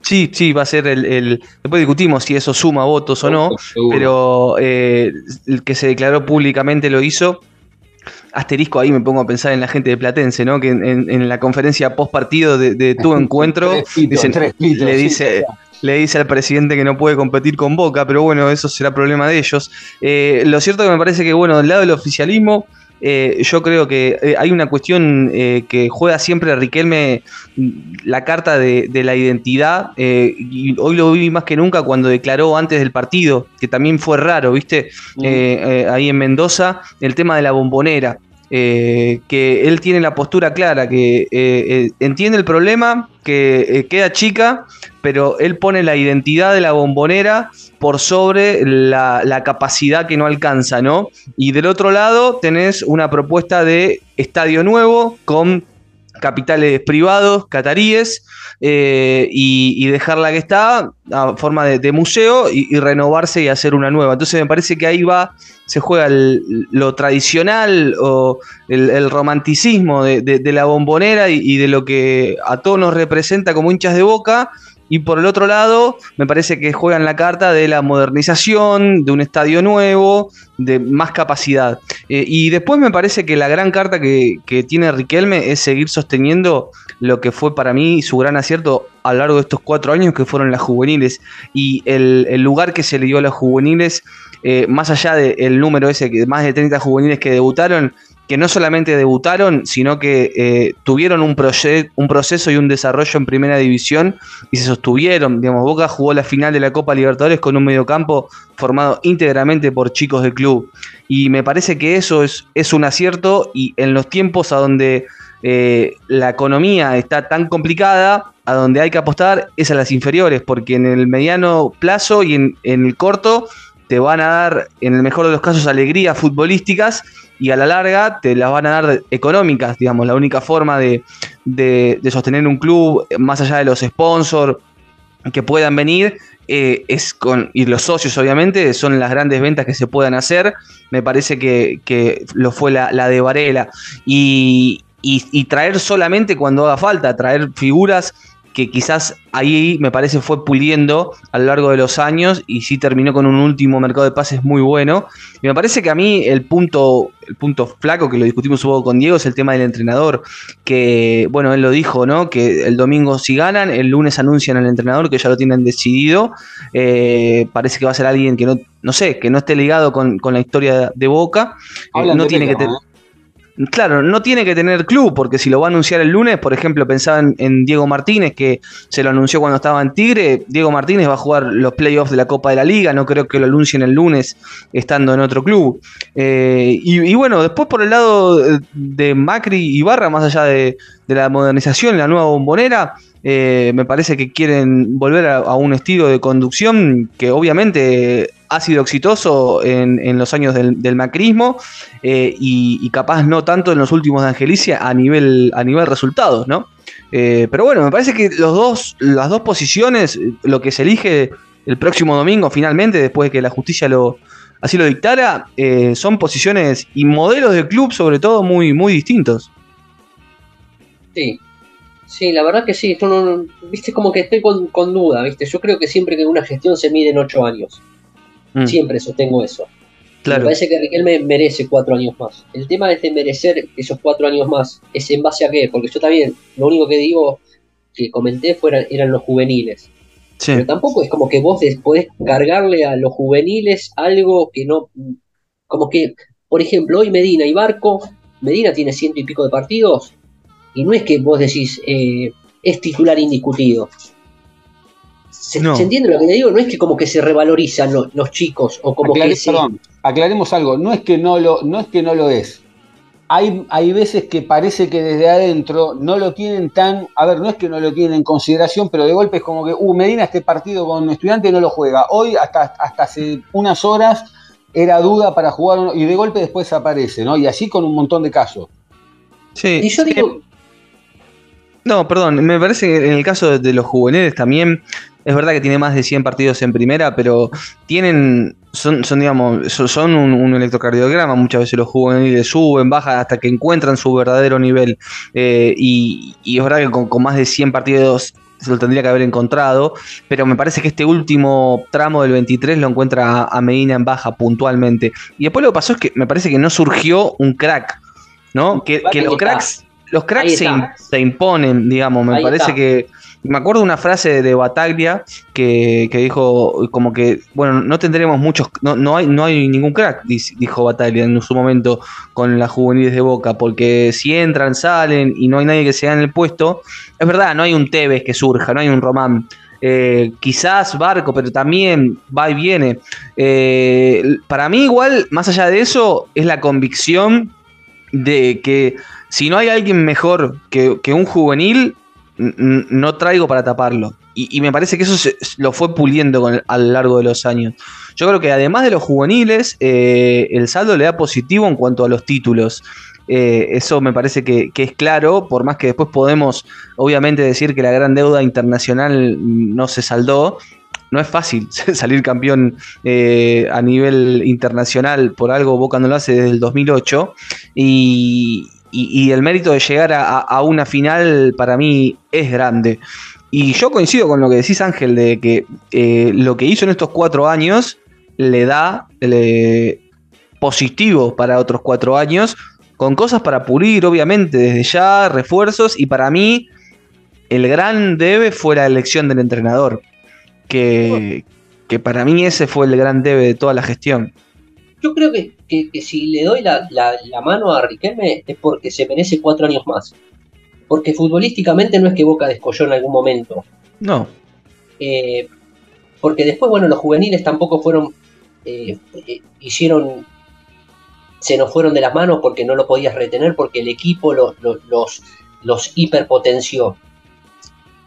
Sí, sí, va a ser el, el- Después discutimos si eso suma votos o no, pero eh, el que se declaró públicamente lo hizo. Asterisco ahí me pongo a pensar en la gente de Platense, ¿no? Que en, en- en la conferencia post partido de, de tu encuentro Tres pitos, dicen- pitos, le sí, dice, le dice al presidente que no puede competir con Boca, pero bueno, eso será problema de ellos. Eh, lo cierto que me parece que, bueno, del lado del oficialismo, eh, yo creo que eh, hay una cuestión eh, que juega siempre a Riquelme mm, la carta de, de la identidad, y hoy lo vi más que nunca cuando declaró antes del partido, que también fue raro, ¿viste? Mm. Ahí en Mendoza, el tema de la bombonera. Eh, que él tiene la postura clara, que eh, eh, entiende el problema, que queda chica, pero él pone la identidad de la bombonera por sobre la, la capacidad que no alcanza, ¿no? Y del otro lado tenés una propuesta de estadio nuevo con capitales privados, cataríes, eh, y, y dejarla que está a forma de, museo y, renovarse y hacer una nueva. Entonces me parece que ahí va, se juega lo tradicional o el, el romanticismo de, de- de la bombonera y, y de lo que a todos nos representa como hinchas de boca. Y por el otro lado, me parece que juegan la carta de la modernización, de un estadio nuevo, de más capacidad. Eh, y después me parece que la gran carta que, que tiene Riquelme es seguir sosteniendo lo que fue para mí su gran acierto a lo largo de estos cuatro años, que fueron las juveniles. Y el, el lugar que se le dio a las juveniles, eh, más allá del número ese, que más de 30 juveniles que debutaron, que no solamente debutaron, sino que eh, tuvieron un, un proceso y un desarrollo en primera división y se sostuvieron. Digamos, Boca jugó la final de la Copa Libertadores con un mediocampo formado íntegramente por chicos del club. Y me parece que eso es, es un acierto y en los tiempos a donde eh, la economía está tan complicada, a donde hay que apostar es a las inferiores, porque en el mediano plazo y en, en el corto te van a dar, en el mejor de los casos, alegrías futbolísticas y a la larga te las van a dar económicas, digamos, la única forma de, de- sostener un club, más allá de los sponsors que puedan venir, eh, es con, y los socios obviamente, son las grandes ventas que se puedan hacer, me parece que, que lo fue la, la de Varela, y, y- y traer solamente cuando haga falta, traer figuras que quizás ahí me parece fue puliendo a lo largo de los años y sí terminó con un último mercado de pases muy bueno. Y me parece que a mí el punto, el punto flaco, que lo discutimos un poco con Diego, es el tema del entrenador. Que, bueno, él lo dijo, ¿no? Que el domingo si ganan, el lunes anuncian al entrenador que ya lo tienen decidido. Eh, parece que va a ser alguien que no, no sé, que no esté ligado con, con la historia de Boca. Eh, no tiene que tener. Claro, no tiene que tener club, porque si lo va a anunciar el lunes, por ejemplo, pensaban en Diego Martínez, que se lo anunció cuando estaba en Tigre. Diego Martínez va a jugar los playoffs de la Copa de la Liga, no creo que lo anuncien el lunes estando en otro club. Eh, y, bueno, después por el lado de- de Macri y Barra, más allá de, de la modernización, la nueva bombonera, eh, me parece que quieren volver a, un estilo de conducción que obviamente ha sido exitoso en, en los años del, macrismo eh, y, capaz no tanto en los últimos de Angelicia a nivel, a nivel resultados, ¿no? Eh, pero bueno, me parece que los dos, las dos posiciones, lo que se elige el próximo domingo finalmente, después de que la justicia lo, así lo dictara, son posiciones y modelos de club sobre todo muy, muy distintos. Sí, sí, la verdad que sí. Yo no, viste, como que estoy con, con duda, viste. Yo creo que siempre que una gestión se mide en ocho años. Mm, Siempre sostengo eso. Me claro. parece que Riquelme merece cuatro años más. El tema de merecer esos cuatro años más es en base a qué, porque yo también, lo único que digo, que comenté fueran, eran los juveniles. Sí. Pero tampoco es como que vos podés cargarle a los juveniles algo que no. Como que, por ejemplo, hoy Medina y Barco, Medina tiene ciento y pico de partidos, y no es que vos decís eh, es titular indiscutido. ¿Se, No. se entiende lo que te digo? No es que como que se revalorizan lo- los chicos, o como Aclare- que se. perdón, aclaremos algo. No es que no lo, no es que no lo es. hay, hay veces que parece que desde adentro no lo tienen tan, a ver, no es que no lo tienen en consideración, pero de golpe es como que, uh, Medina este partido con estudiante no lo juega. Hoy, hasta, hasta hace unas horas, era duda para jugar uno, y de golpe después aparece, ¿no? Y así con un montón de casos. Sí. Y yo digo, No, perdón, me parece que en el caso de- los juveniles también, es verdad que tiene más de 100 partidos en primera, pero tienen, son, son digamos, son, un, un electrocardiograma, muchas veces los juveniles suben, bajan hasta que encuentran su verdadero nivel, Eh, y, y es verdad que con, con más de 100 partidos se lo tendría que haber encontrado, pero me parece que este último tramo del 23 lo encuentra a, Medina en baja puntualmente. Y después lo que pasó es que me parece que no surgió un crack, ¿no? Que, los cracks, los cracks se, imponen, digamos. Me Ahí parece está. que. Me acuerdo de una frase de Bataglia que, que dijo como que, bueno, no tendremos muchos, no, no hay, no hay ningún crack, dijo Bataglia en su momento con las juveniles de Boca, porque si entran, salen y no hay nadie que se gane el puesto, es verdad, no hay un Tevez que surja, no hay un Román. Eh, quizás Barco, pero también va y viene. Eh, para mí igual, más allá de eso, es la convicción de que si no hay alguien mejor que, que un juvenil, no traigo para taparlo. Y, y me parece que eso se- lo fue puliendo con a lo largo de los años. Yo creo que además de los juveniles, eh, el saldo le da positivo en cuanto a los títulos. Eh, eso me parece que, que es claro, por más que después podemos obviamente decir que la gran deuda internacional no se saldó. No es fácil salir campeón eh, a nivel internacional, por algo Boca no lo hace desde el 2008. Y, y- el mérito de llegar a una final para mí es grande. Y yo coincido con lo que decís Ángel, de que eh, lo que hizo en estos cuatro años le da le- positivo para otros cuatro años, con cosas para pulir, obviamente, desde ya, refuerzos, y para mí el gran debe fue la elección del entrenador, que, que para mí ese fue el gran debe de toda la gestión. Yo creo que, que- que si le doy la, la- la mano a Riquelme es porque se merece cuatro años más. Porque futbolísticamente no es que Boca descolló en algún momento. No, Eh, porque después, bueno, los juveniles tampoco fueron, eh, eh, hicieron, se nos fueron de las manos porque no lo podías retener, porque el equipo los, los, los, los hiperpotenció.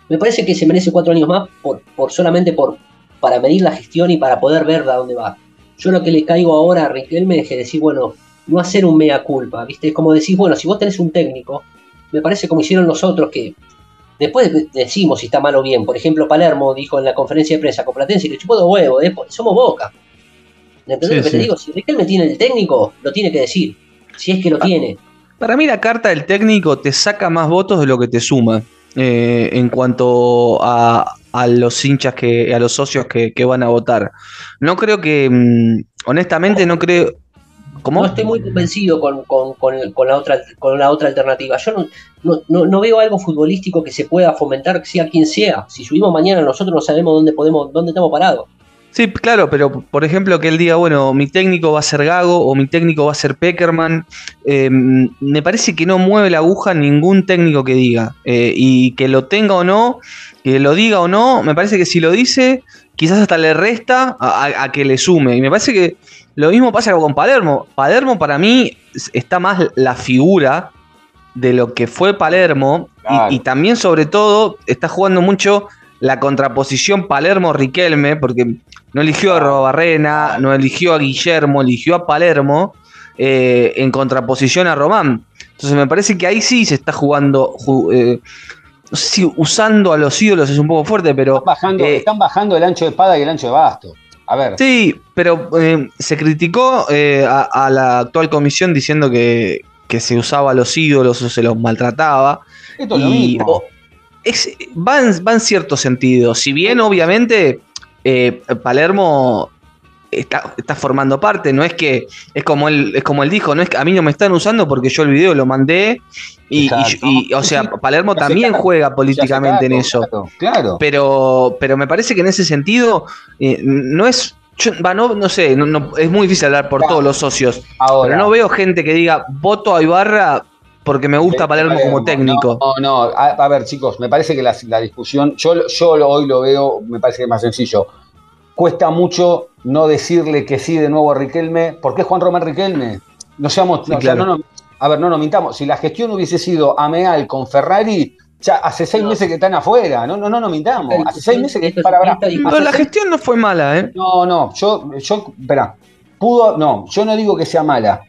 Me parece que se merece cuatro años más por, por solamente por, para medir la gestión y para poder ver a dónde va. Yo lo que le caigo ahora a Riquelme es que decir, bueno, no hacer un mea culpa, ¿viste? Es como decís, bueno, si vos tenés un técnico, me parece como hicieron los otros que Después de- decimos si está mal o bien. Por ejemplo, Palermo dijo en la conferencia de prensa con Platense que chupó de huevo, eh, somos Boca. ¿Entendés Sí, lo que sí. te digo? Si Riquelme tiene el técnico, lo tiene que decir. Si es que lo Ah. tiene. Para mí la carta del técnico te saca más votos de lo que te suma eh, en cuanto a, a los hinchas que, a los socios que, que van a votar. No creo que, mm, honestamente, no creo. ¿Cómo? No estoy muy convencido con, con- con la, otra, con la otra alternativa. Yo no, no, no- no veo algo futbolístico que se pueda fomentar, sea quien sea. Si subimos mañana, nosotros no sabemos dónde podemos, dónde estamos parados. Sí, claro, pero por ejemplo que él diga, bueno, mi técnico va a ser Gago o mi técnico va a ser Peckerman, eh, me parece que no mueve la aguja ningún técnico que diga. Eh, y que lo tenga o no, que lo diga o no, me parece que si lo dice, quizás hasta le resta a, a- a que le sume. Y me parece que lo mismo pasa con Palermo. Palermo para mí es- está más la figura de lo que fue Palermo y- también sobre todo está jugando mucho la contraposición Palermo-Riquelme porque no eligió a Robarrena, no eligió a Guillermo, eligió a Palermo eh, en contraposición a Román. Entonces me parece que ahí sí se está jugando, ju- eh, no sé si usando a los ídolos es un poco fuerte, pero Están bajando, eh, están bajando el ancho de espada y el ancho de basto. A ver, Sí, pero eh, se criticó eh, a, a la actual comisión diciendo que, que se usaba a los ídolos o se los maltrataba. esto es lo Y mismo. o- es, va, en, va en cierto sentido. Si bien, obviamente, Palermo está, está formando parte, no es que es como él, es como él dijo, no es que a mí no me están usando porque yo el video lo mandé. Y, y- Exacto. y, o sea, Palermo también juega políticamente en eso. Claro, claro. Pero, pero me parece que en ese sentido eh, no es. yo- va, no, no sé, no- no- es muy difícil hablar por Claro. todos los socios. Ahora, Pero no veo gente que diga voto a Ibarra porque me gusta Palermo como técnico. No, no, a, a ver, chicos, me parece que la, la discusión, yo, yo hoy lo veo, me parece que es más sencillo. Cuesta mucho no decirle que sí de nuevo a Riquelme. ¿Por qué Juan Román Riquelme? No seamos, Sí, no, o sea, claro. no, no, a ver, no nos mintamos, si la gestión hubiese sido Ameal con Ferrari, ya hace seis No. meses que están afuera, no, no, no nos mintamos, hace seis meses que Esto es para, para, es hace la seis- gestión no fue mala, ¿eh? No, no, yo, yo, espera, pudo, no, yo no digo que sea mala.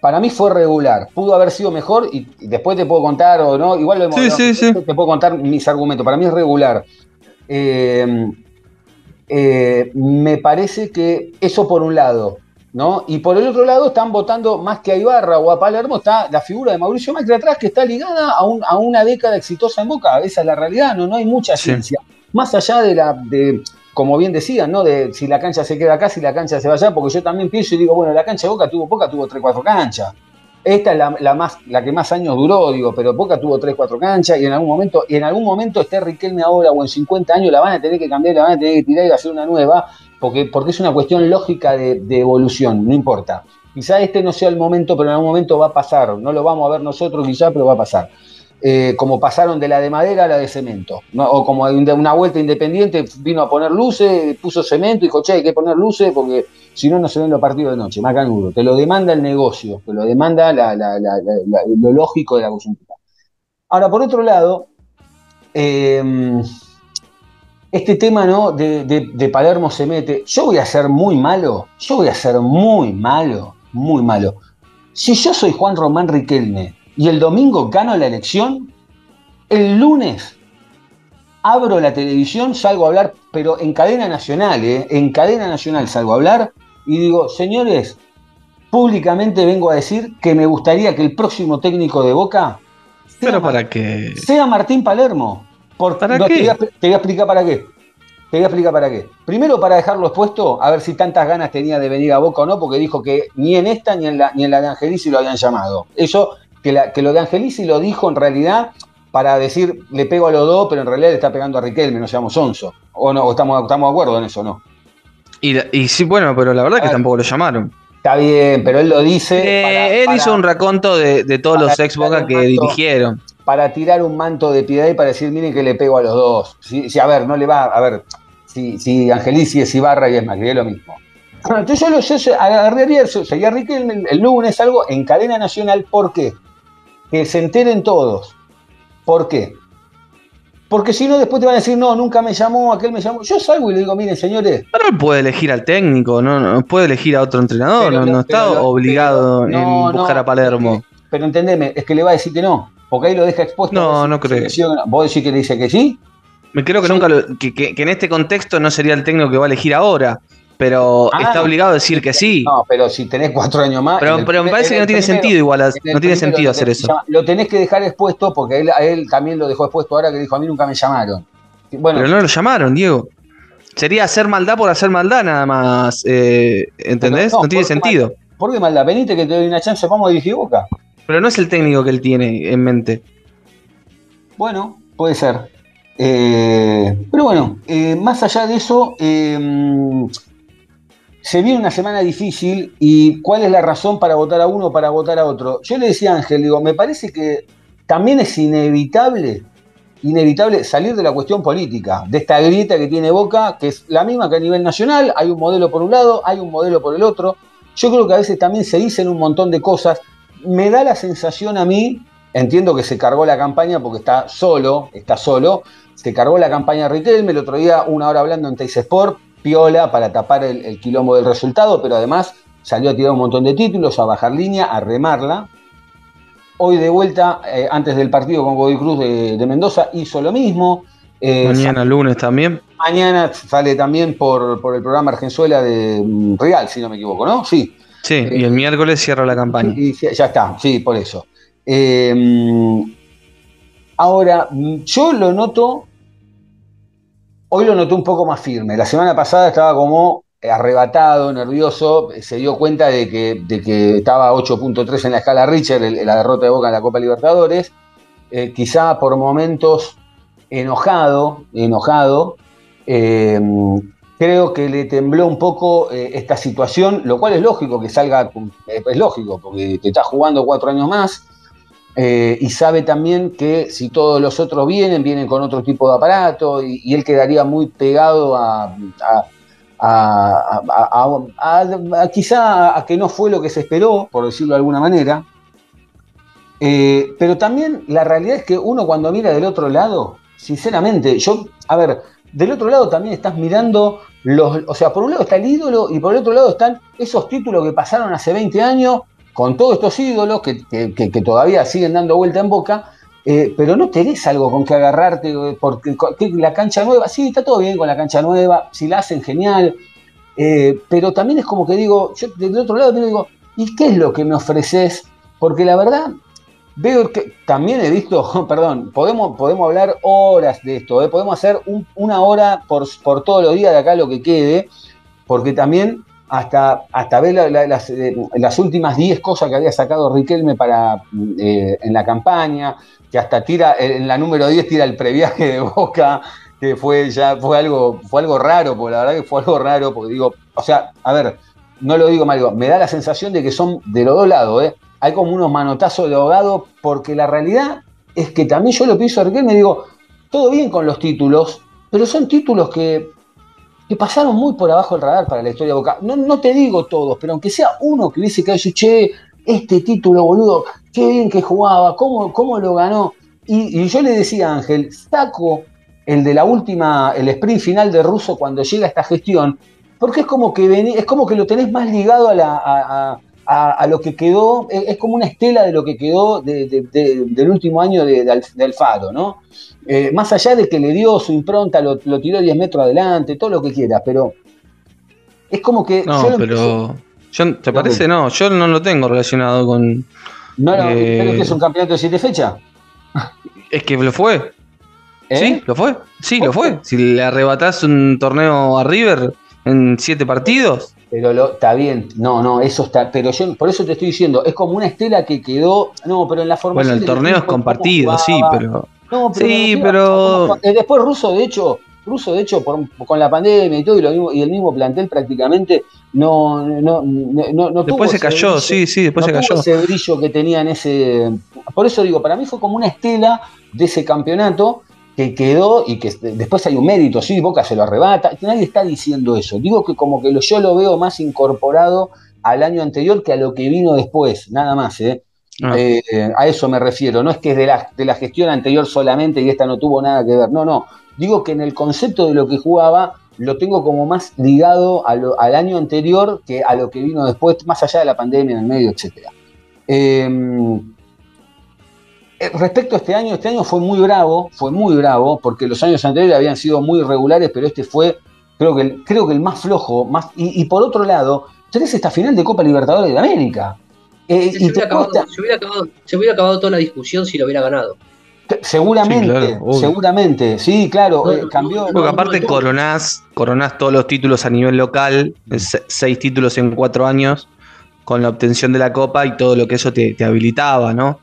Para mí fue regular, pudo haber sido mejor y, y después te puedo contar o no, igual lo hemos Sí, sí, sí. te puedo contar mis argumentos. Para mí es regular. Eh, eh, me parece que eso por un lado, ¿no? Y por el otro lado están votando más que a Ibarra o a Palermo, está la figura de Mauricio Macri atrás que está ligada a, un- a una década exitosa en Boca. Esa es la realidad, no, no hay mucha Sí. ciencia. Más allá de la, de, como bien decían, ¿no? De si la cancha se queda acá, si la cancha se va allá, porque yo también pienso y digo, bueno, la cancha de Boca tuvo Boca, tuvo 3, 4 canchas. Esta es la, la más, la que más años duró, digo, pero Boca tuvo 3, 4 canchas y en algún momento, y en algún momento esté Riquelme ahora o en 50 años la van a tener que cambiar, la van a tener que tirar y hacer una nueva, porque, porque es una cuestión lógica de, de evolución, no importa. Quizá este no sea el momento, pero en algún momento va a pasar. No lo vamos a ver nosotros quizá, pero va a pasar. Eh, como pasaron de la de madera a la de cemento. O como de una vuelta independiente vino a poner luces, puso cemento y dijo, che, hay que poner luces porque si no, no se ven los partidos de noche. Más canudo. Te lo demanda el negocio, te lo demanda lo lógico de la coyuntura. Ahora, por otro lado, eh, este tema ¿no? de- de Palermo se mete. Yo voy a ser muy malo, yo voy a ser muy malo, muy malo. Si yo soy Juan Román Riquelme y el domingo gano la elección, el lunes abro la televisión, salgo a hablar, pero en cadena nacional, ¿eh? en cadena nacional salgo a hablar y digo, señores, públicamente vengo a decir que me gustaría que el próximo técnico de Boca sea Pero para sea Martín Palermo. Por- ¿Para no, qué? Te voy, a, te voy a explicar para qué. Te voy a explicar para qué. Primero para dejarlo expuesto, a ver si tantas ganas tenía de venir a Boca o no, porque dijo que ni en esta ni en la, ni en la de Angelici lo habían llamado. Eso, que, la- que lo de Angelici lo dijo en realidad para decir, le pego a los dos, pero en realidad le está pegando a Riquelme, no seamos sonso. O no, o estamos, estamos de acuerdo en eso, ¿no? Y, sí, bueno, pero la verdad que ver. tampoco lo llamaron. Está bien, pero él lo dice. Eh, para- él para- hizo un raconto de, de todos los ex Boca que manto. dirigieron. para tirar un manto de piedad y para decir, miren que le pego a los dos. Si, si, a ver, no le va, a ver, si, si Angelici es Ibarra y es Macri, es lo mismo. Entonces yo, lo, yo agarraría, seguía Riquelme el, el lunes algo en cadena nacional, ¿por qué? Que se enteren todos. ¿Por qué? Porque si no, después te van a decir, no, nunca me llamó, aquel me llamó. Yo salgo y le digo, miren, señores, Pero él puede elegir al técnico, no, no puede elegir a otro entrenador, Pero no, no está pero obligado no, en buscar a Palermo. pero entendeme, es que le va a decir que no, porque ahí lo deja expuesto. No, no creo. ¿Vos decís que le dice que sí? Me creo que nunca lo- que, que- que en este contexto no sería el técnico que va a elegir ahora, pero Ah. está obligado a decir que sí. No, pero si tenés cuatro años más. pero me parece que no tiene primero- sentido igual, no tiene primero sentido hacer eso. Lo tenés que dejar expuesto porque a él, a él también lo dejó expuesto ahora que dijo, a mí nunca me llamaron. Bueno, Pero no lo llamaron, Diego. Sería hacer maldad por hacer maldad nada más, eh, ¿entendés? No, no, tiene ¿por qué sentido. ¿por qué maldad? Venite que te doy una chance, vamos a dirigir Boca. Pero no es el técnico que él tiene en mente. Bueno, puede ser. Eh, pero bueno, eh, más allá de eso, eh, se viene una semana difícil y cuál es la razón para votar a uno o para votar a otro. Yo le decía a Ángel, digo, me parece que también es inevitable, inevitable salir de la cuestión política, de esta grieta que tiene Boca, que es la misma que a nivel nacional, hay un modelo por un lado, hay un modelo por el otro. Yo creo que a veces también se dicen un montón de cosas. Me da la sensación a mí, entiendo que se cargó la campaña porque está solo, está solo, se cargó la campaña Riquelme, el otro día una hora hablando en Teis Sport, piola para tapar el, el quilombo del resultado, pero además salió a tirar un montón de títulos, a bajar línea, a remarla. Hoy de vuelta, eh, antes del partido con Godoy Cruz de, de Mendoza, hizo lo mismo. Eh, Mañana lunes también. Mañana sale también por, por el programa Argenzuela de mm, Real, si no me equivoco, ¿no? Sí. Sí, y el miércoles cierra la campaña. Y ya ya está, sí, por eso. Eh, mm, ahora, mm, yo lo noto, hoy lo noté un poco más firme. La semana pasada estaba como arrebatado, nervioso, se dio cuenta de que, de que estaba 8.3 en la escala Richard, la derrota de Boca en la Copa Libertadores. Eh, quizá por momentos enojado, enojado. Eh, creo que le tembló un poco eh, esta situación, lo cual es lógico que salga, eh, es lógico, porque te está jugando cuatro años más. Eh, y sabe también que si todos los otros vienen, vienen con otro tipo de aparato, y, él quedaría muy pegado a- quizá a que no fue lo que se esperó, por decirlo de alguna manera. Eh, pero también la realidad es que uno cuando mira del otro lado, sinceramente, yo, a ver, del otro lado también estás mirando los, o sea, por un lado está el ídolo y por el otro lado están esos títulos que pasaron hace 20 años con todos estos ídolos que, que- todavía siguen dando vuelta en boca, eh, pero no tenés algo con que agarrarte, eh, porque la cancha nueva, sí, está todo bien con la cancha nueva, si la hacen genial, eh, pero también es como que digo, yo del otro lado digo, ¿y qué es lo que me ofreces? Porque la verdad, veo que también he visto, perdón, podemos, podemos hablar horas de esto, podemos hacer un- una hora por, por todos los días de acá lo que quede, porque también hasta, hasta ver eh, las últimas 10 cosas que había sacado Riquelme para, eh, en la campaña, que hasta tira, en la número 10 tira el previaje de Boca, que fue ya fue algo, fue algo raro, porque la verdad que fue algo raro, porque digo, o sea, a ver, no lo digo mal, me da la sensación de que son de los dos lados, ¿eh? hay como unos manotazos de ahogado, porque la realidad es que también yo lo pienso a Riquelme digo, todo bien con los títulos, pero son títulos que, que pasaron muy por abajo del radar para la historia de Boca. No, no te digo todos, pero aunque sea uno que hubiese quedado y che, este título, boludo, qué bien que jugaba, cómo, cómo lo ganó. Y, yo le decía a Ángel, saco el de la última, el sprint final de Russo cuando llega esta gestión, porque es como que vení- es como que lo tenés más ligado a, la, a- a- a lo que quedó, es, es como una estela de lo que quedó de- de- de- del último año de, de Al- de Alfaro, ¿no? Eh, más allá de que le dio su impronta, lo, lo tiró 10 metros adelante, todo lo que quiera, pero es como que... No, yo pero. yo- ¿Te parece? No, yo no lo tengo relacionado con. No, no, Eh, pero que es un campeonato de siete fechas. Es que lo fue. ¿eh? Sí, lo fue. Sí, lo fue. Si le arrebatás un torneo a River en siete partidos. Pero lo, está bien, no, no, eso está, pero yo por eso te estoy diciendo, es como una estela que quedó, no, pero en la Bueno, formación. el del torneo es compartido, sí, pero. No, Sí, pero- a cómo- eh, después Russo, de hecho, Russo, de hecho, por- con la pandemia y todo, y, lo mismo- y el mismo plantel prácticamente, no, no, no, no, no tuvo Después se cayó, brillo. sí, sí, después se cayó. ese brillo que tenía en ese. Por eso digo, para mí fue como una estela de ese campeonato que quedó y que después hay un mérito, sí, Boca se lo arrebata. Nadie está diciendo eso. Digo que como que yo lo veo más incorporado al año anterior que a lo que vino después, nada más, ¿eh? Ah. Eh, eh, a eso me refiero. No es que es de la, de la gestión anterior solamente y esta no tuvo nada que ver. No, no. Digo que en el concepto de lo que jugaba lo tengo como más ligado a lo- al año anterior que a lo que vino después, más allá de la pandemia en el medio, etcétera. Eh, respecto a este año, este año fue muy bravo, fue muy bravo, porque los años anteriores habían sido muy regulares, pero este fue, creo que el, creo que el más flojo. Más, y, y por otro lado, tenés esta final de Copa Libertadores de América. Eh, Se y hubiera, acabado, cuesta- se, hubiera acabado, se hubiera acabado toda la discusión si lo hubiera ganado. te- seguramente, Sí, claro, obvio. seguramente, sí, claro, No, eh, cambió. Porque no, aparte no. coronás, coronás todos los títulos a nivel local, se- seis títulos en cuatro años, con la obtención de la Copa y todo lo que eso te, te habilitaba, ¿no?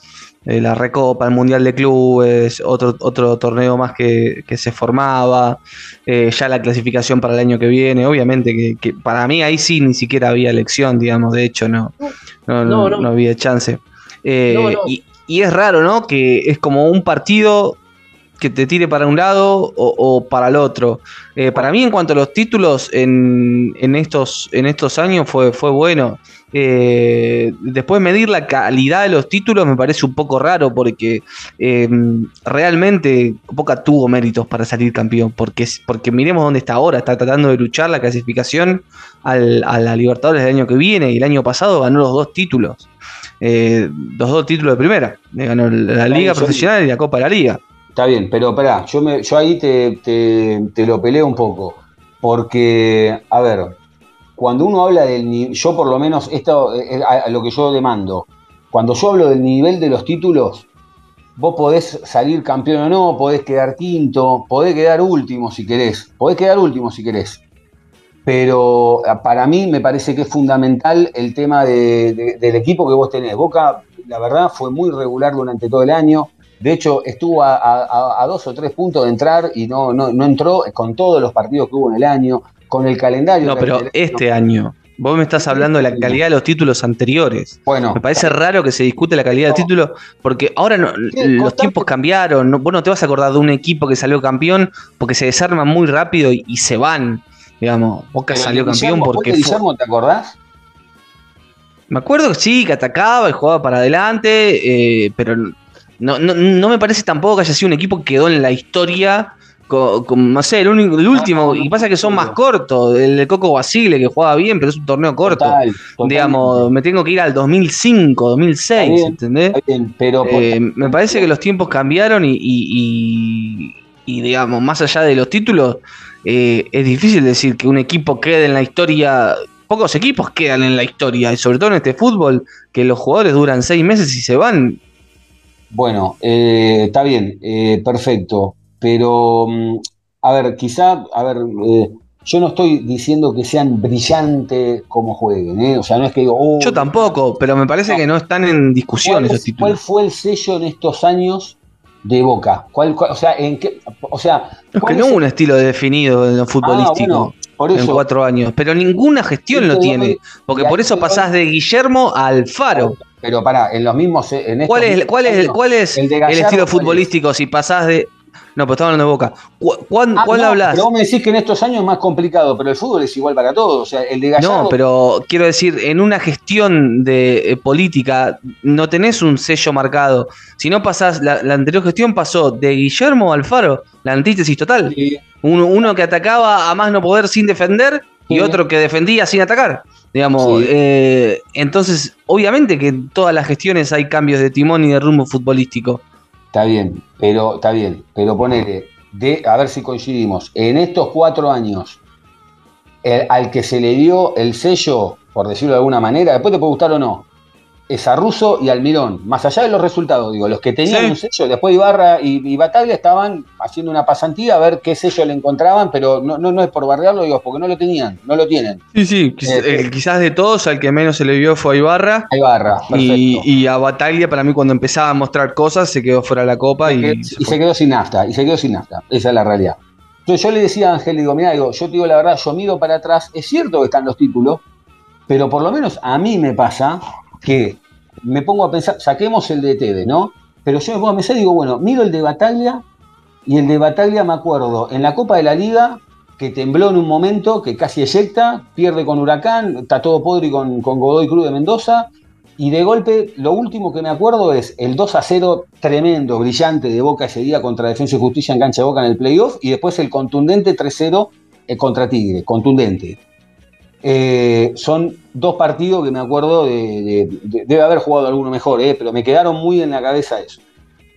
Eh, la Recopa, el Mundial de Clubes, otro, otro torneo más que, que se formaba, eh, ya la clasificación para el año que viene, obviamente que, que para mí ahí sí ni siquiera había elección, digamos, de hecho no, no, No, no, no. había chance. Eh. Y, y es raro, ¿no? Que es como un partido que te tire para un lado o, o para el otro. Para mí, en cuanto a los títulos en, en estos, en estos años, fue, fue bueno. Eh, después medir la calidad de los títulos me parece un poco raro porque eh, realmente Boca tuvo méritos para salir campeón. Porque, porque miremos dónde está ahora. Está tratando de luchar la clasificación al- a la Libertadores del año que viene. Y el año pasado ganó los dos títulos. Eh, los dos títulos de primera. Eh, Ganó la Liga Profesional y la Copa de la Liga. Está bien, pero espera, yo, me, yo ahí te, te- te lo peleo un poco. Porque, a ver, cuando uno habla del yo por lo menos, esto es a, a lo que yo demando, cuando yo hablo del nivel de los títulos, vos podés salir campeón o no, podés quedar quinto, podés quedar último si querés, podés quedar último si querés. Pero a- para mí me parece que es fundamental el tema de- de- del equipo que vos tenés. Boca, la verdad, fue muy regular durante todo el año. De hecho, estuvo a, a- a dos o tres puntos de entrar y no, no, no entró con todos los partidos que hubo en el año, con el calendario. No, pero este año. Vos me estás hablando de la calidad de los títulos anteriores. Bueno, Me parece raro que se discute la calidad del título, porque ahora no- los tiempos cambiaron. No, vos no te vas a acordar de un equipo que salió campeón porque se desarman muy rápido y, y se van. Digamos, Boca pero salió campeón porque ¿vos de Guillermo, ¿te acordás? Me acuerdo que sí, que atacaba y jugaba para adelante, eh, pero no, no, no me parece tampoco que haya sido un equipo que quedó en la historia con, con, no sé, el, único, el último, no, no, y pasa que son más cortos, el de Coco Basile que jugaba bien, pero es un torneo corto. Total. Digamos, me tengo que ir al 2005, 2006, Está bien, ¿entendés? Bien, pero Eh, me parece que los tiempos cambiaron y, y- y- y, digamos, más allá de los títulos, eh, es difícil decir que un equipo quede en la historia. Pocos equipos quedan en la historia, y sobre todo en este fútbol, que los jugadores duran seis meses y se van. Bueno, eh, está bien, eh, perfecto. Pero, mm, a ver, quizá, a ver, eh, yo no estoy diciendo que sean brillantes como jueguen, ¿eh? O sea, no es que digo, oh, Yo tampoco, pero me parece que no están en discusión ¿cuál, esos es- cuál títulos. fue el sello en estos años de Boca? ¿Cuál, cuál- o sea, en qué, o sea, Es que ¿cuál no hubo un estilo definido en lo Ah, futbolístico. bueno, por En cuatro años, pero ninguna gestión lo tiene, porque por eso pasás de Guillermo a Alfaro. Pero pará, en los mismos. En estos ¿Cuál es, mismos cuál es, años, cuál es el el, de Gallardo, estilo futbolístico si pasás de. No, pero estamos hablando de Boca. ¿Cu- ¿Cuándo, Ah, ¿Cuándo no, hablas? Pero vos me decís que en estos años es más complicado, pero el fútbol es igual para todos. O sea, el de Gallardo. No, pero quiero decir, en una gestión de eh, política no tenés un sello marcado. Si no pasás, la, la anterior gestión pasó de Guillermo Alfaro, la antítesis total. Sí, Uno, uno que atacaba a más no poder sin defender y otro que defendía sin atacar. Digamos, Sí. eh, entonces, obviamente que en todas las gestiones hay cambios de timón y de rumbo futbolístico. Está bien, pero está bien. Pero ponele, de, a ver si coincidimos. En estos cuatro años, el- al que se le dio el sello, por decirlo de alguna manera, después te puede gustar o no, es a Russo y Almirón. Más allá de los resultados, digo, los que tenían Sí. un sello, después Ibarra y, y Bataglia estaban haciendo una pasantía a ver qué sello le encontraban, pero no, no, no es por bardearlo, digo, porque no lo tenían, no lo tienen. Sí, sí, quiz- Eh, eh, quizás de todos, al que menos se le vio fue a Ibarra. A Ibarra, perfecto. Y, y a Bataglia, para mí, cuando empezaba a mostrar cosas, se quedó fuera de la copa y, y, se quedó sin nafta, y se quedó sin nafta, esa es la realidad. Entonces yo le decía a Ángel, digo, mira, digo, yo te digo la verdad, yo miro para atrás, es cierto que están los títulos, pero por lo menos a mí me pasa que me pongo a pensar, saquemos el de Tede, ¿no? Pero yo me pongo a pensar y digo, bueno, miro el de Bataglia, y el de Bataglia me acuerdo, en la Copa de la Liga, que tembló en un momento, que casi eyecta, pierde con Huracán, está todo podre con, con Godoy Cruz de Mendoza, y de golpe, lo último que me acuerdo es el 2 a 0 tremendo, brillante de Boca ese día contra Defensa y Justicia en cancha de Boca en el playoff, y después el contundente 3-0 eh, contra Tigre, contundente. Eh, son dos partidos que me acuerdo de, de- de- debe haber jugado alguno mejor, eh, pero me quedaron muy en la cabeza eso.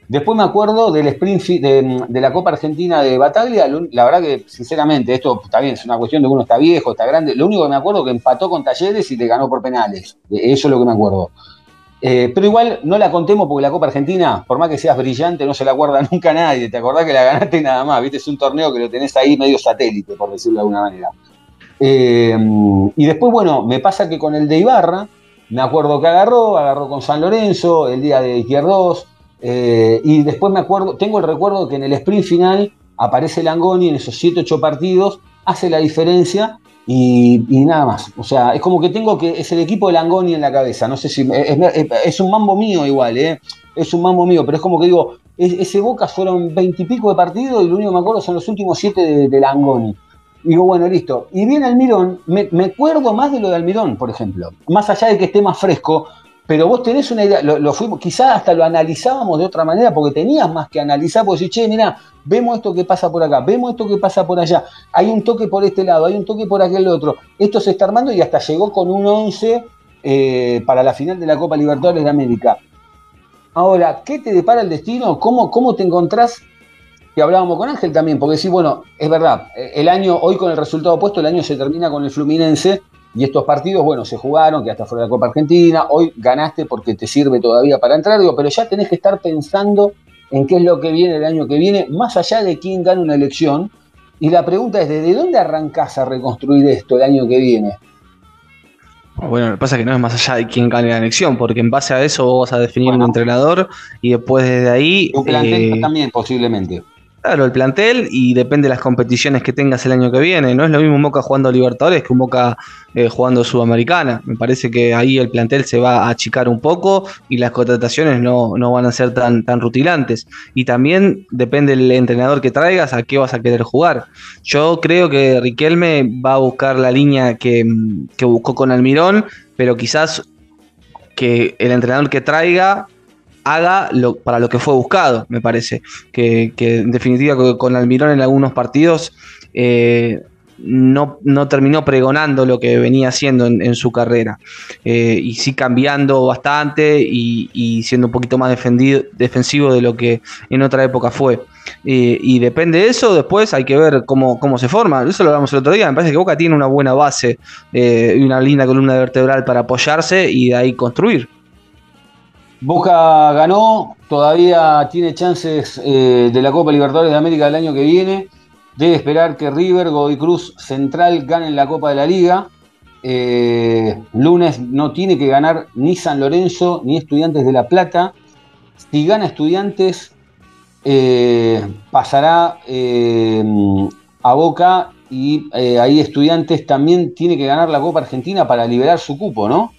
Después me acuerdo del sprint de, la Copa Argentina de Bataglia. La verdad que, sinceramente, esto está bien, es una cuestión de que uno está viejo, está grande. Lo único que me acuerdo es que empató con Talleres y le ganó por penales. Eh, Eso es lo que me acuerdo. Eh, pero igual no la contemos porque la Copa Argentina, por más que seas brillante, no se la acuerda nunca nadie. Te acordás que la ganaste nada más. Viste, es un torneo que lo tenés ahí medio satélite, por decirlo de alguna manera. Eh, y después, bueno, me pasa que con el de Ibarra, me acuerdo que agarró, agarró con San Lorenzo, el día de Izquierdos, eh, y después me acuerdo, tengo el recuerdo que en el sprint final aparece Langoni en esos 7, 8 partidos, hace la diferencia y, nada más. O sea, es como que tengo que, es el equipo de Langoni en la cabeza, no sé si, es, un mambo mío igual, ¿eh? es un mambo mío, pero es como que digo, es- ese Boca fueron 20 y pico de partidos y lo único que me acuerdo son los últimos 7 de, de Langoni. Digo, bueno, listo. Y viene Almirón, me, me acuerdo más de lo de Almirón, por ejemplo. Más allá de que esté más fresco, pero vos tenés una idea, lo, lo fuimos, quizás hasta lo analizábamos de otra manera, porque tenías más que analizar, porque decís, che, mirá, vemos esto que pasa por acá, vemos esto que pasa por allá, hay un toque por este lado, hay un toque por aquel otro, esto se está armando y hasta llegó con un 11 eh, para la final de la Copa Libertadores de América. Ahora, ¿qué te depara el destino? ¿Cómo, cómo te encontrás? Que hablábamos con Ángel también, porque sí, bueno, es verdad, eh, el año, hoy con el resultado opuesto, el año se termina con el Fluminense y estos partidos, bueno, se jugaron, que hasta fuera de la Copa Argentina, hoy ganaste porque te sirve todavía para entrar, digo, pero ya tenés que estar pensando en qué es lo que viene el año que viene, más allá de quién gana una elección. Y la pregunta es, ¿desde dónde arrancás a reconstruir esto el año que viene? Bueno, lo que pasa es que no es más allá de quién gane la elección, porque en base a eso vos vas a definir Bueno. un entrenador y después desde ahí. Un plantel eh, también, posiblemente. Claro, el plantel y depende de las competiciones que tengas el año que viene. No es lo mismo un Boca jugando Libertadores que un Boca eh, jugando Sudamericana. Me parece que ahí el plantel se va a achicar un poco y las contrataciones no, no van a ser tan, tan rutilantes. Y también depende del entrenador que traigas a qué vas a querer jugar. Yo creo que Riquelme va a buscar la línea que, que buscó con Almirón, pero quizás que el entrenador que traiga haga lo, para lo que fue buscado, me parece. Que, en definitiva con- Almirón en algunos partidos eh, no, no terminó pregonando lo que venía haciendo en, su carrera. Eh, y sí cambiando bastante y, siendo un poquito más defendido, defensivo de lo que en otra época fue. Eh, y depende de eso, después hay que ver cómo, cómo se forma. Eso lo hablamos el otro día. Me parece que Boca tiene una buena base y una linda columna vertebral para apoyarse y de ahí construir. Boca ganó, todavía tiene chances eh, de la Copa Libertadores de América del año que viene. Debe esperar que River, Godoy Cruz, Central ganen la Copa de la Liga. Eh, lunes no tiene que ganar ni San Lorenzo ni Estudiantes de La Plata. Si gana Estudiantes, eh, pasará a Boca y ahí Estudiantes también tiene que ganar la Copa Argentina para liberar su cupo, ¿no?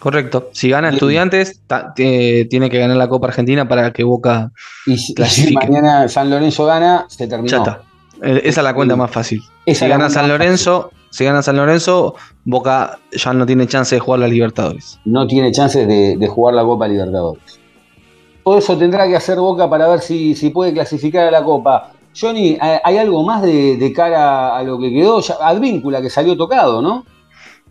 Correcto. Si gana. Estudiantes, ta- eh, tiene que ganar la Copa Argentina para que Boca Y si, y si Clasifique. mañana San Lorenzo gana, se terminó. ya está. Eh, Esa es la cuenta más fácil. Esa si gana San Lorenzo, si gana San Lorenzo, Boca ya no tiene chance de jugar la Libertadores. No tiene chances de, de jugar la Copa Libertadores. Todo eso tendrá que hacer Boca para ver si, si puede clasificar a la Copa. Johnny, ¿hay hay algo más de, de cara a lo que quedó? Ya, Advíncula, que salió tocado, ¿no?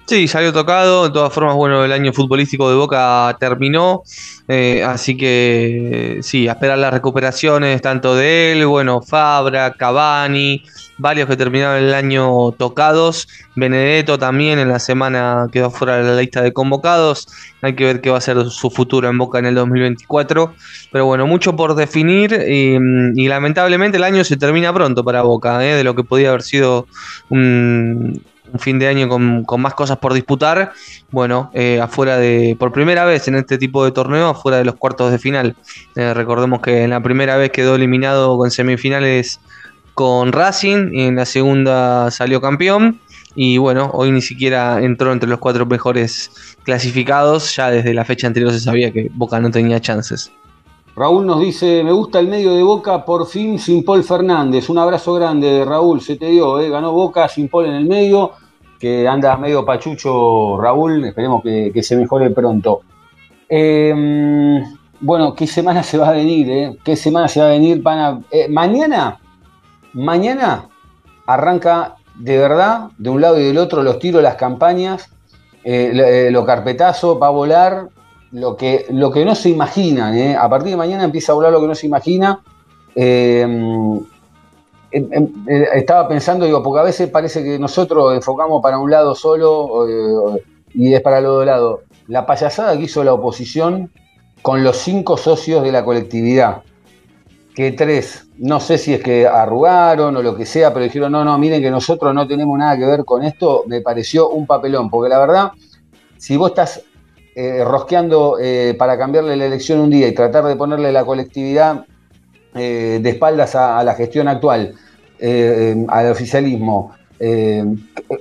Sí, salió tocado. De todas formas, bueno, el año futbolístico de Boca terminó. eh, así que sí, a esperar las recuperaciones tanto de él, bueno, Fabra, Cavani, varios que terminaron el año tocados. Benedetto también en la semana quedó fuera de la lista de convocados. Hay que ver qué va a ser su futuro en Boca en el 2024. Pero bueno, mucho por definir y, y lamentablemente el año se termina pronto para Boca, eh, de lo que podía haber sido un, un fin de año con, con más cosas por disputar. Bueno, eh, afuera de, por primera vez en este tipo de torneo, afuera de los cuartos de final. Eh, recordemos que en la primera vez quedó eliminado con semifinales con Racing y en la segunda salió campeón. Y bueno, hoy ni siquiera entró entre los cuatro mejores clasificados. Ya desde la fecha anterior se sabía que Boca no tenía chances. Raúl nos dice, me gusta el medio de Boca, por fin sin Paul Fernández. Un abrazo grande, Raúl, se te dio, ¿eh? ganó Boca sin Paul en el medio, que anda medio pachucho Raúl, esperemos que, que se mejore pronto. Eh, bueno, ¿qué semana se va a venir? Eh? ¿Qué semana se va a venir? Eh, mañana, mañana arranca de verdad, de un lado y del otro, los tiros, las campañas, eh, lo, eh, carpetazo, va a volar lo que, lo que no se imaginan. ¿eh? A partir de mañana empieza a volar lo que no se imagina. Eh, em, em, eh, estaba pensando, digo, porque a veces parece que nosotros enfocamos para un lado solo y es para el otro lado. La payasada que hizo la oposición con los cinco socios de la colectividad, que tres, no sé si es que arrugaron o lo que sea, pero dijeron, no, no, miren que nosotros no tenemos nada que ver con esto, me pareció un papelón, porque la verdad, si vos estás eh, rosqueando eh, para cambiarle la elección un día y tratar de ponerle la colectividad eh, de espaldas a, la gestión actual, eh, al oficialismo,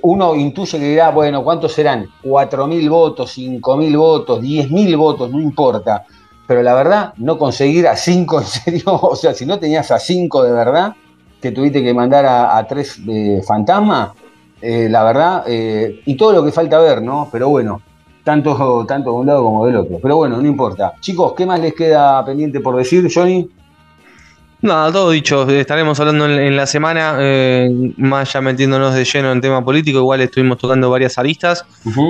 uno intuye que dirá, bueno, ¿cuántos serán? 4.000 votos, 5.000 votos, 10.000 votos, no importa. Pero la verdad, no conseguir a 5 en serio, o sea, si no tenías a 5 de verdad, que tuviste que mandar a, a 3 de fantasma, eh, la verdad, y todo lo que falta ver, ¿no? Pero bueno, tanto, tanto de un lado como del otro. Pero bueno, no importa. Chicos, ¿qué más les queda pendiente por decir, Johnny? Nada, todo dicho. Estaremos hablando en, en la semana, eh, más ya metiéndonos de lleno en tema político. Igual estuvimos tocando varias aristas.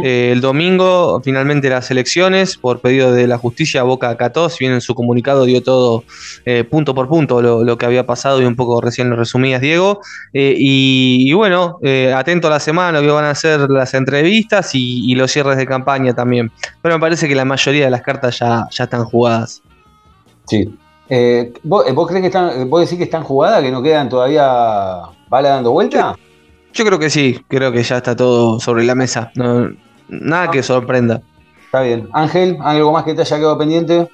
Eh, el domingo, finalmente las elecciones, por pedido de la justicia, Boca acató, si bien en su comunicado dio todo eh, punto por punto lo, lo que había pasado y un poco recién lo resumías, Diego. Y, y bueno, atento a la semana, lo que van a ser las entrevistas y, y los cierres de campaña también. Pero me parece que la mayoría de las cartas ya, ya están jugadas. Sí. Eh, ¿vos, eh, vos crees que están, vos decís que están jugadas, que no quedan todavía bala dando vuelta? Yo creo que sí, creo que ya está todo sobre la mesa. No- nada que sorprenda. Está bien. Ángel, ¿algo más que te haya quedado pendiente?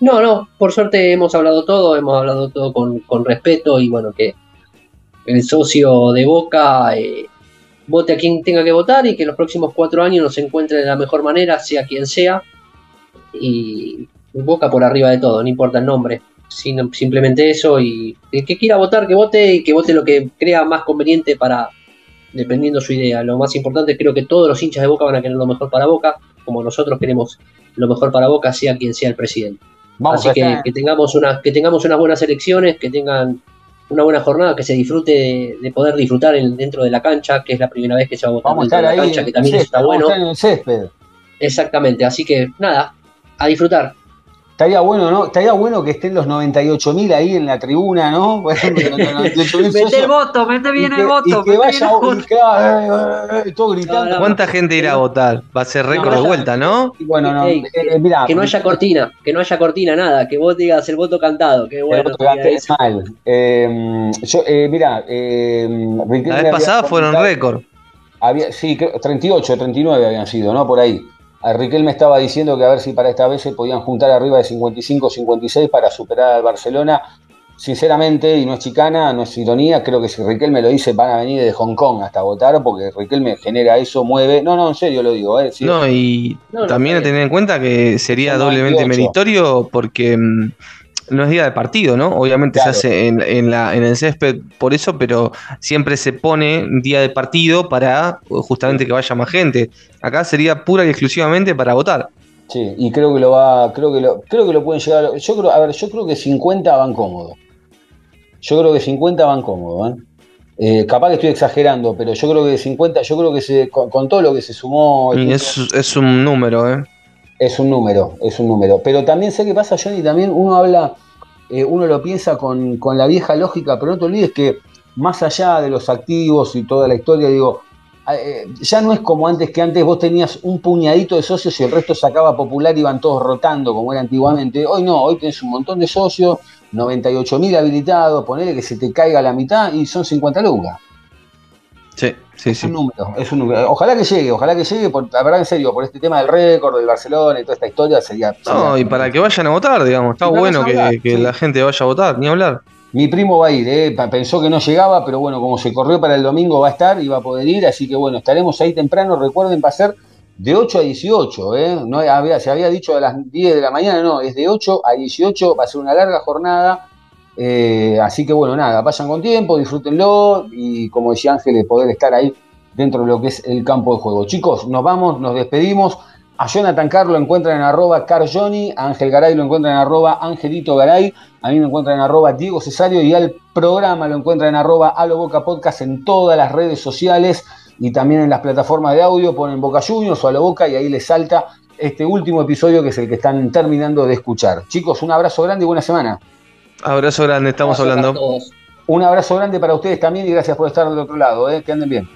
No, no, por suerte hemos hablado todo, hemos hablado todo con, con respeto y bueno, que el socio de Boca eh, vote a quien tenga que votar y que en los próximos cuatro años nos encuentre de la mejor manera, sea quien sea. Y Boca por arriba de todo, no importa el nombre, sino simplemente eso y el que quiera votar, que vote y que vote lo que crea más conveniente para, dependiendo su idea. Lo más importante, creo que todos los hinchas de Boca van a querer lo mejor para Boca, como nosotros queremos lo mejor para Boca, sea quien sea el presidente. Vamos Así que, que tengamos unas, que tengamos unas buenas elecciones, que tengan una buena jornada, que se disfrute de, de poder disfrutar en- dentro de la cancha, que es la primera vez que se va a votar vamos a dentro estar de la ahí. cancha, que también césped, está vamos a bueno. en el césped. Exactamente, así que nada, a disfrutar. Estaría bueno, ¿no? Estaría bueno que estén los 98.000 ahí en la tribuna, ¿no? Por ejemplo, los 98.000 Mete el voto, mete bien el voto. y que vaya el que, eh, eh, todo gritando. No, no. ¿Cuánta gente irá a votar? Va a ser récord de vuelta, ¿no? Bueno, no, eh, Que no haya cortina, que no haya cortina, nada, que vos digas el voto cantado, que el bueno. eso. mal. Eh, yo, eh, mirá, eh, Riquelme La vez pasada fueron récord. Había, sí, creo- 38, 39 habían sido, ¿no? Por ahí. A Riquelme estaba diciendo que a ver si para esta vez se podían juntar arriba de 55, 56 para superar al Barcelona. Sinceramente, y no es chicana, no es ironía, creo que si Riquelme lo dice van a venir de Hong Kong hasta votar porque Riquelme genera eso, mueve. No, no, en serio lo digo, ¿eh? Sí. No, y No, no, también a tener en cuenta que sería doblemente 98. meritorio porque mm, no es día de partido, ¿no? Obviamente Claro. se hace en, en la, en el césped por eso, pero siempre se pone día de partido para uh, justamente que vaya más gente. Acá sería pura y exclusivamente para votar. Sí, y creo que lo va, creo que lo, creo que lo pueden llegar. a- Yo creo, a ver, yo creo que 50 van cómodos. Yo creo que 50 van cómodos, ¿eh? Eh, capaz que estoy exagerando, pero yo creo que 50, yo creo que se, con, con todo lo que se sumó, es, es un número, ¿eh? Es un número, es un número. Pero también sé qué pasa, Johnny, también uno habla, eh, uno lo piensa con, con la vieja lógica, pero no te olvides que más allá de los activos y toda la historia, digo, eh, ya no es como antes que antes vos tenías un puñadito de socios y el resto sacaba popular y iban todos rotando como era antiguamente. Hoy no, hoy tenés un montón de socios, 98 mil habilitados, ponele que se te caiga la mitad y son 50 lucas. Sí, sí, Es sí. un número, es un número. Ojalá que llegue, ojalá que llegue, por, la verdad en serio, por este tema del récord, del Barcelona y toda esta historia sería... No, sería- y para que vayan a votar, digamos. Está bueno que sí. la gente vaya a votar, ni hablar. Mi primo va a ir, ¿eh? Pensó que no llegaba, pero bueno, como se corrió para el domingo va a estar y va a poder ir, así que bueno, estaremos ahí temprano, recuerden, va a ser de 8 a 18, ¿eh? No había, se había dicho a las 10 de la mañana, no, es de 8 a 18, va a ser una larga jornada, eh, así que bueno, nada, vayan con tiempo, disfrútenlo y como decía Ángel, poder estar ahí dentro de lo que es el campo de juego. Chicos, nos vamos, nos despedimos. A Jonathan Carr lo encuentran en arroba a Ángel Garay lo encuentran en arroba Angelito Garay, a mí me encuentran en arroba Diego Cesario y al programa lo encuentran en arroba Alo Boca Podcast en todas las redes sociales y también en las plataformas de audio, ponen Boca Juniors o Alo Boca y ahí les salta este último episodio que es el que están terminando de escuchar. Chicos, un abrazo grande y buena semana. Abrazo grande, estamos Abrazo hablando. Un abrazo grande para ustedes también y gracias por estar del otro lado, ¿eh? que anden bien.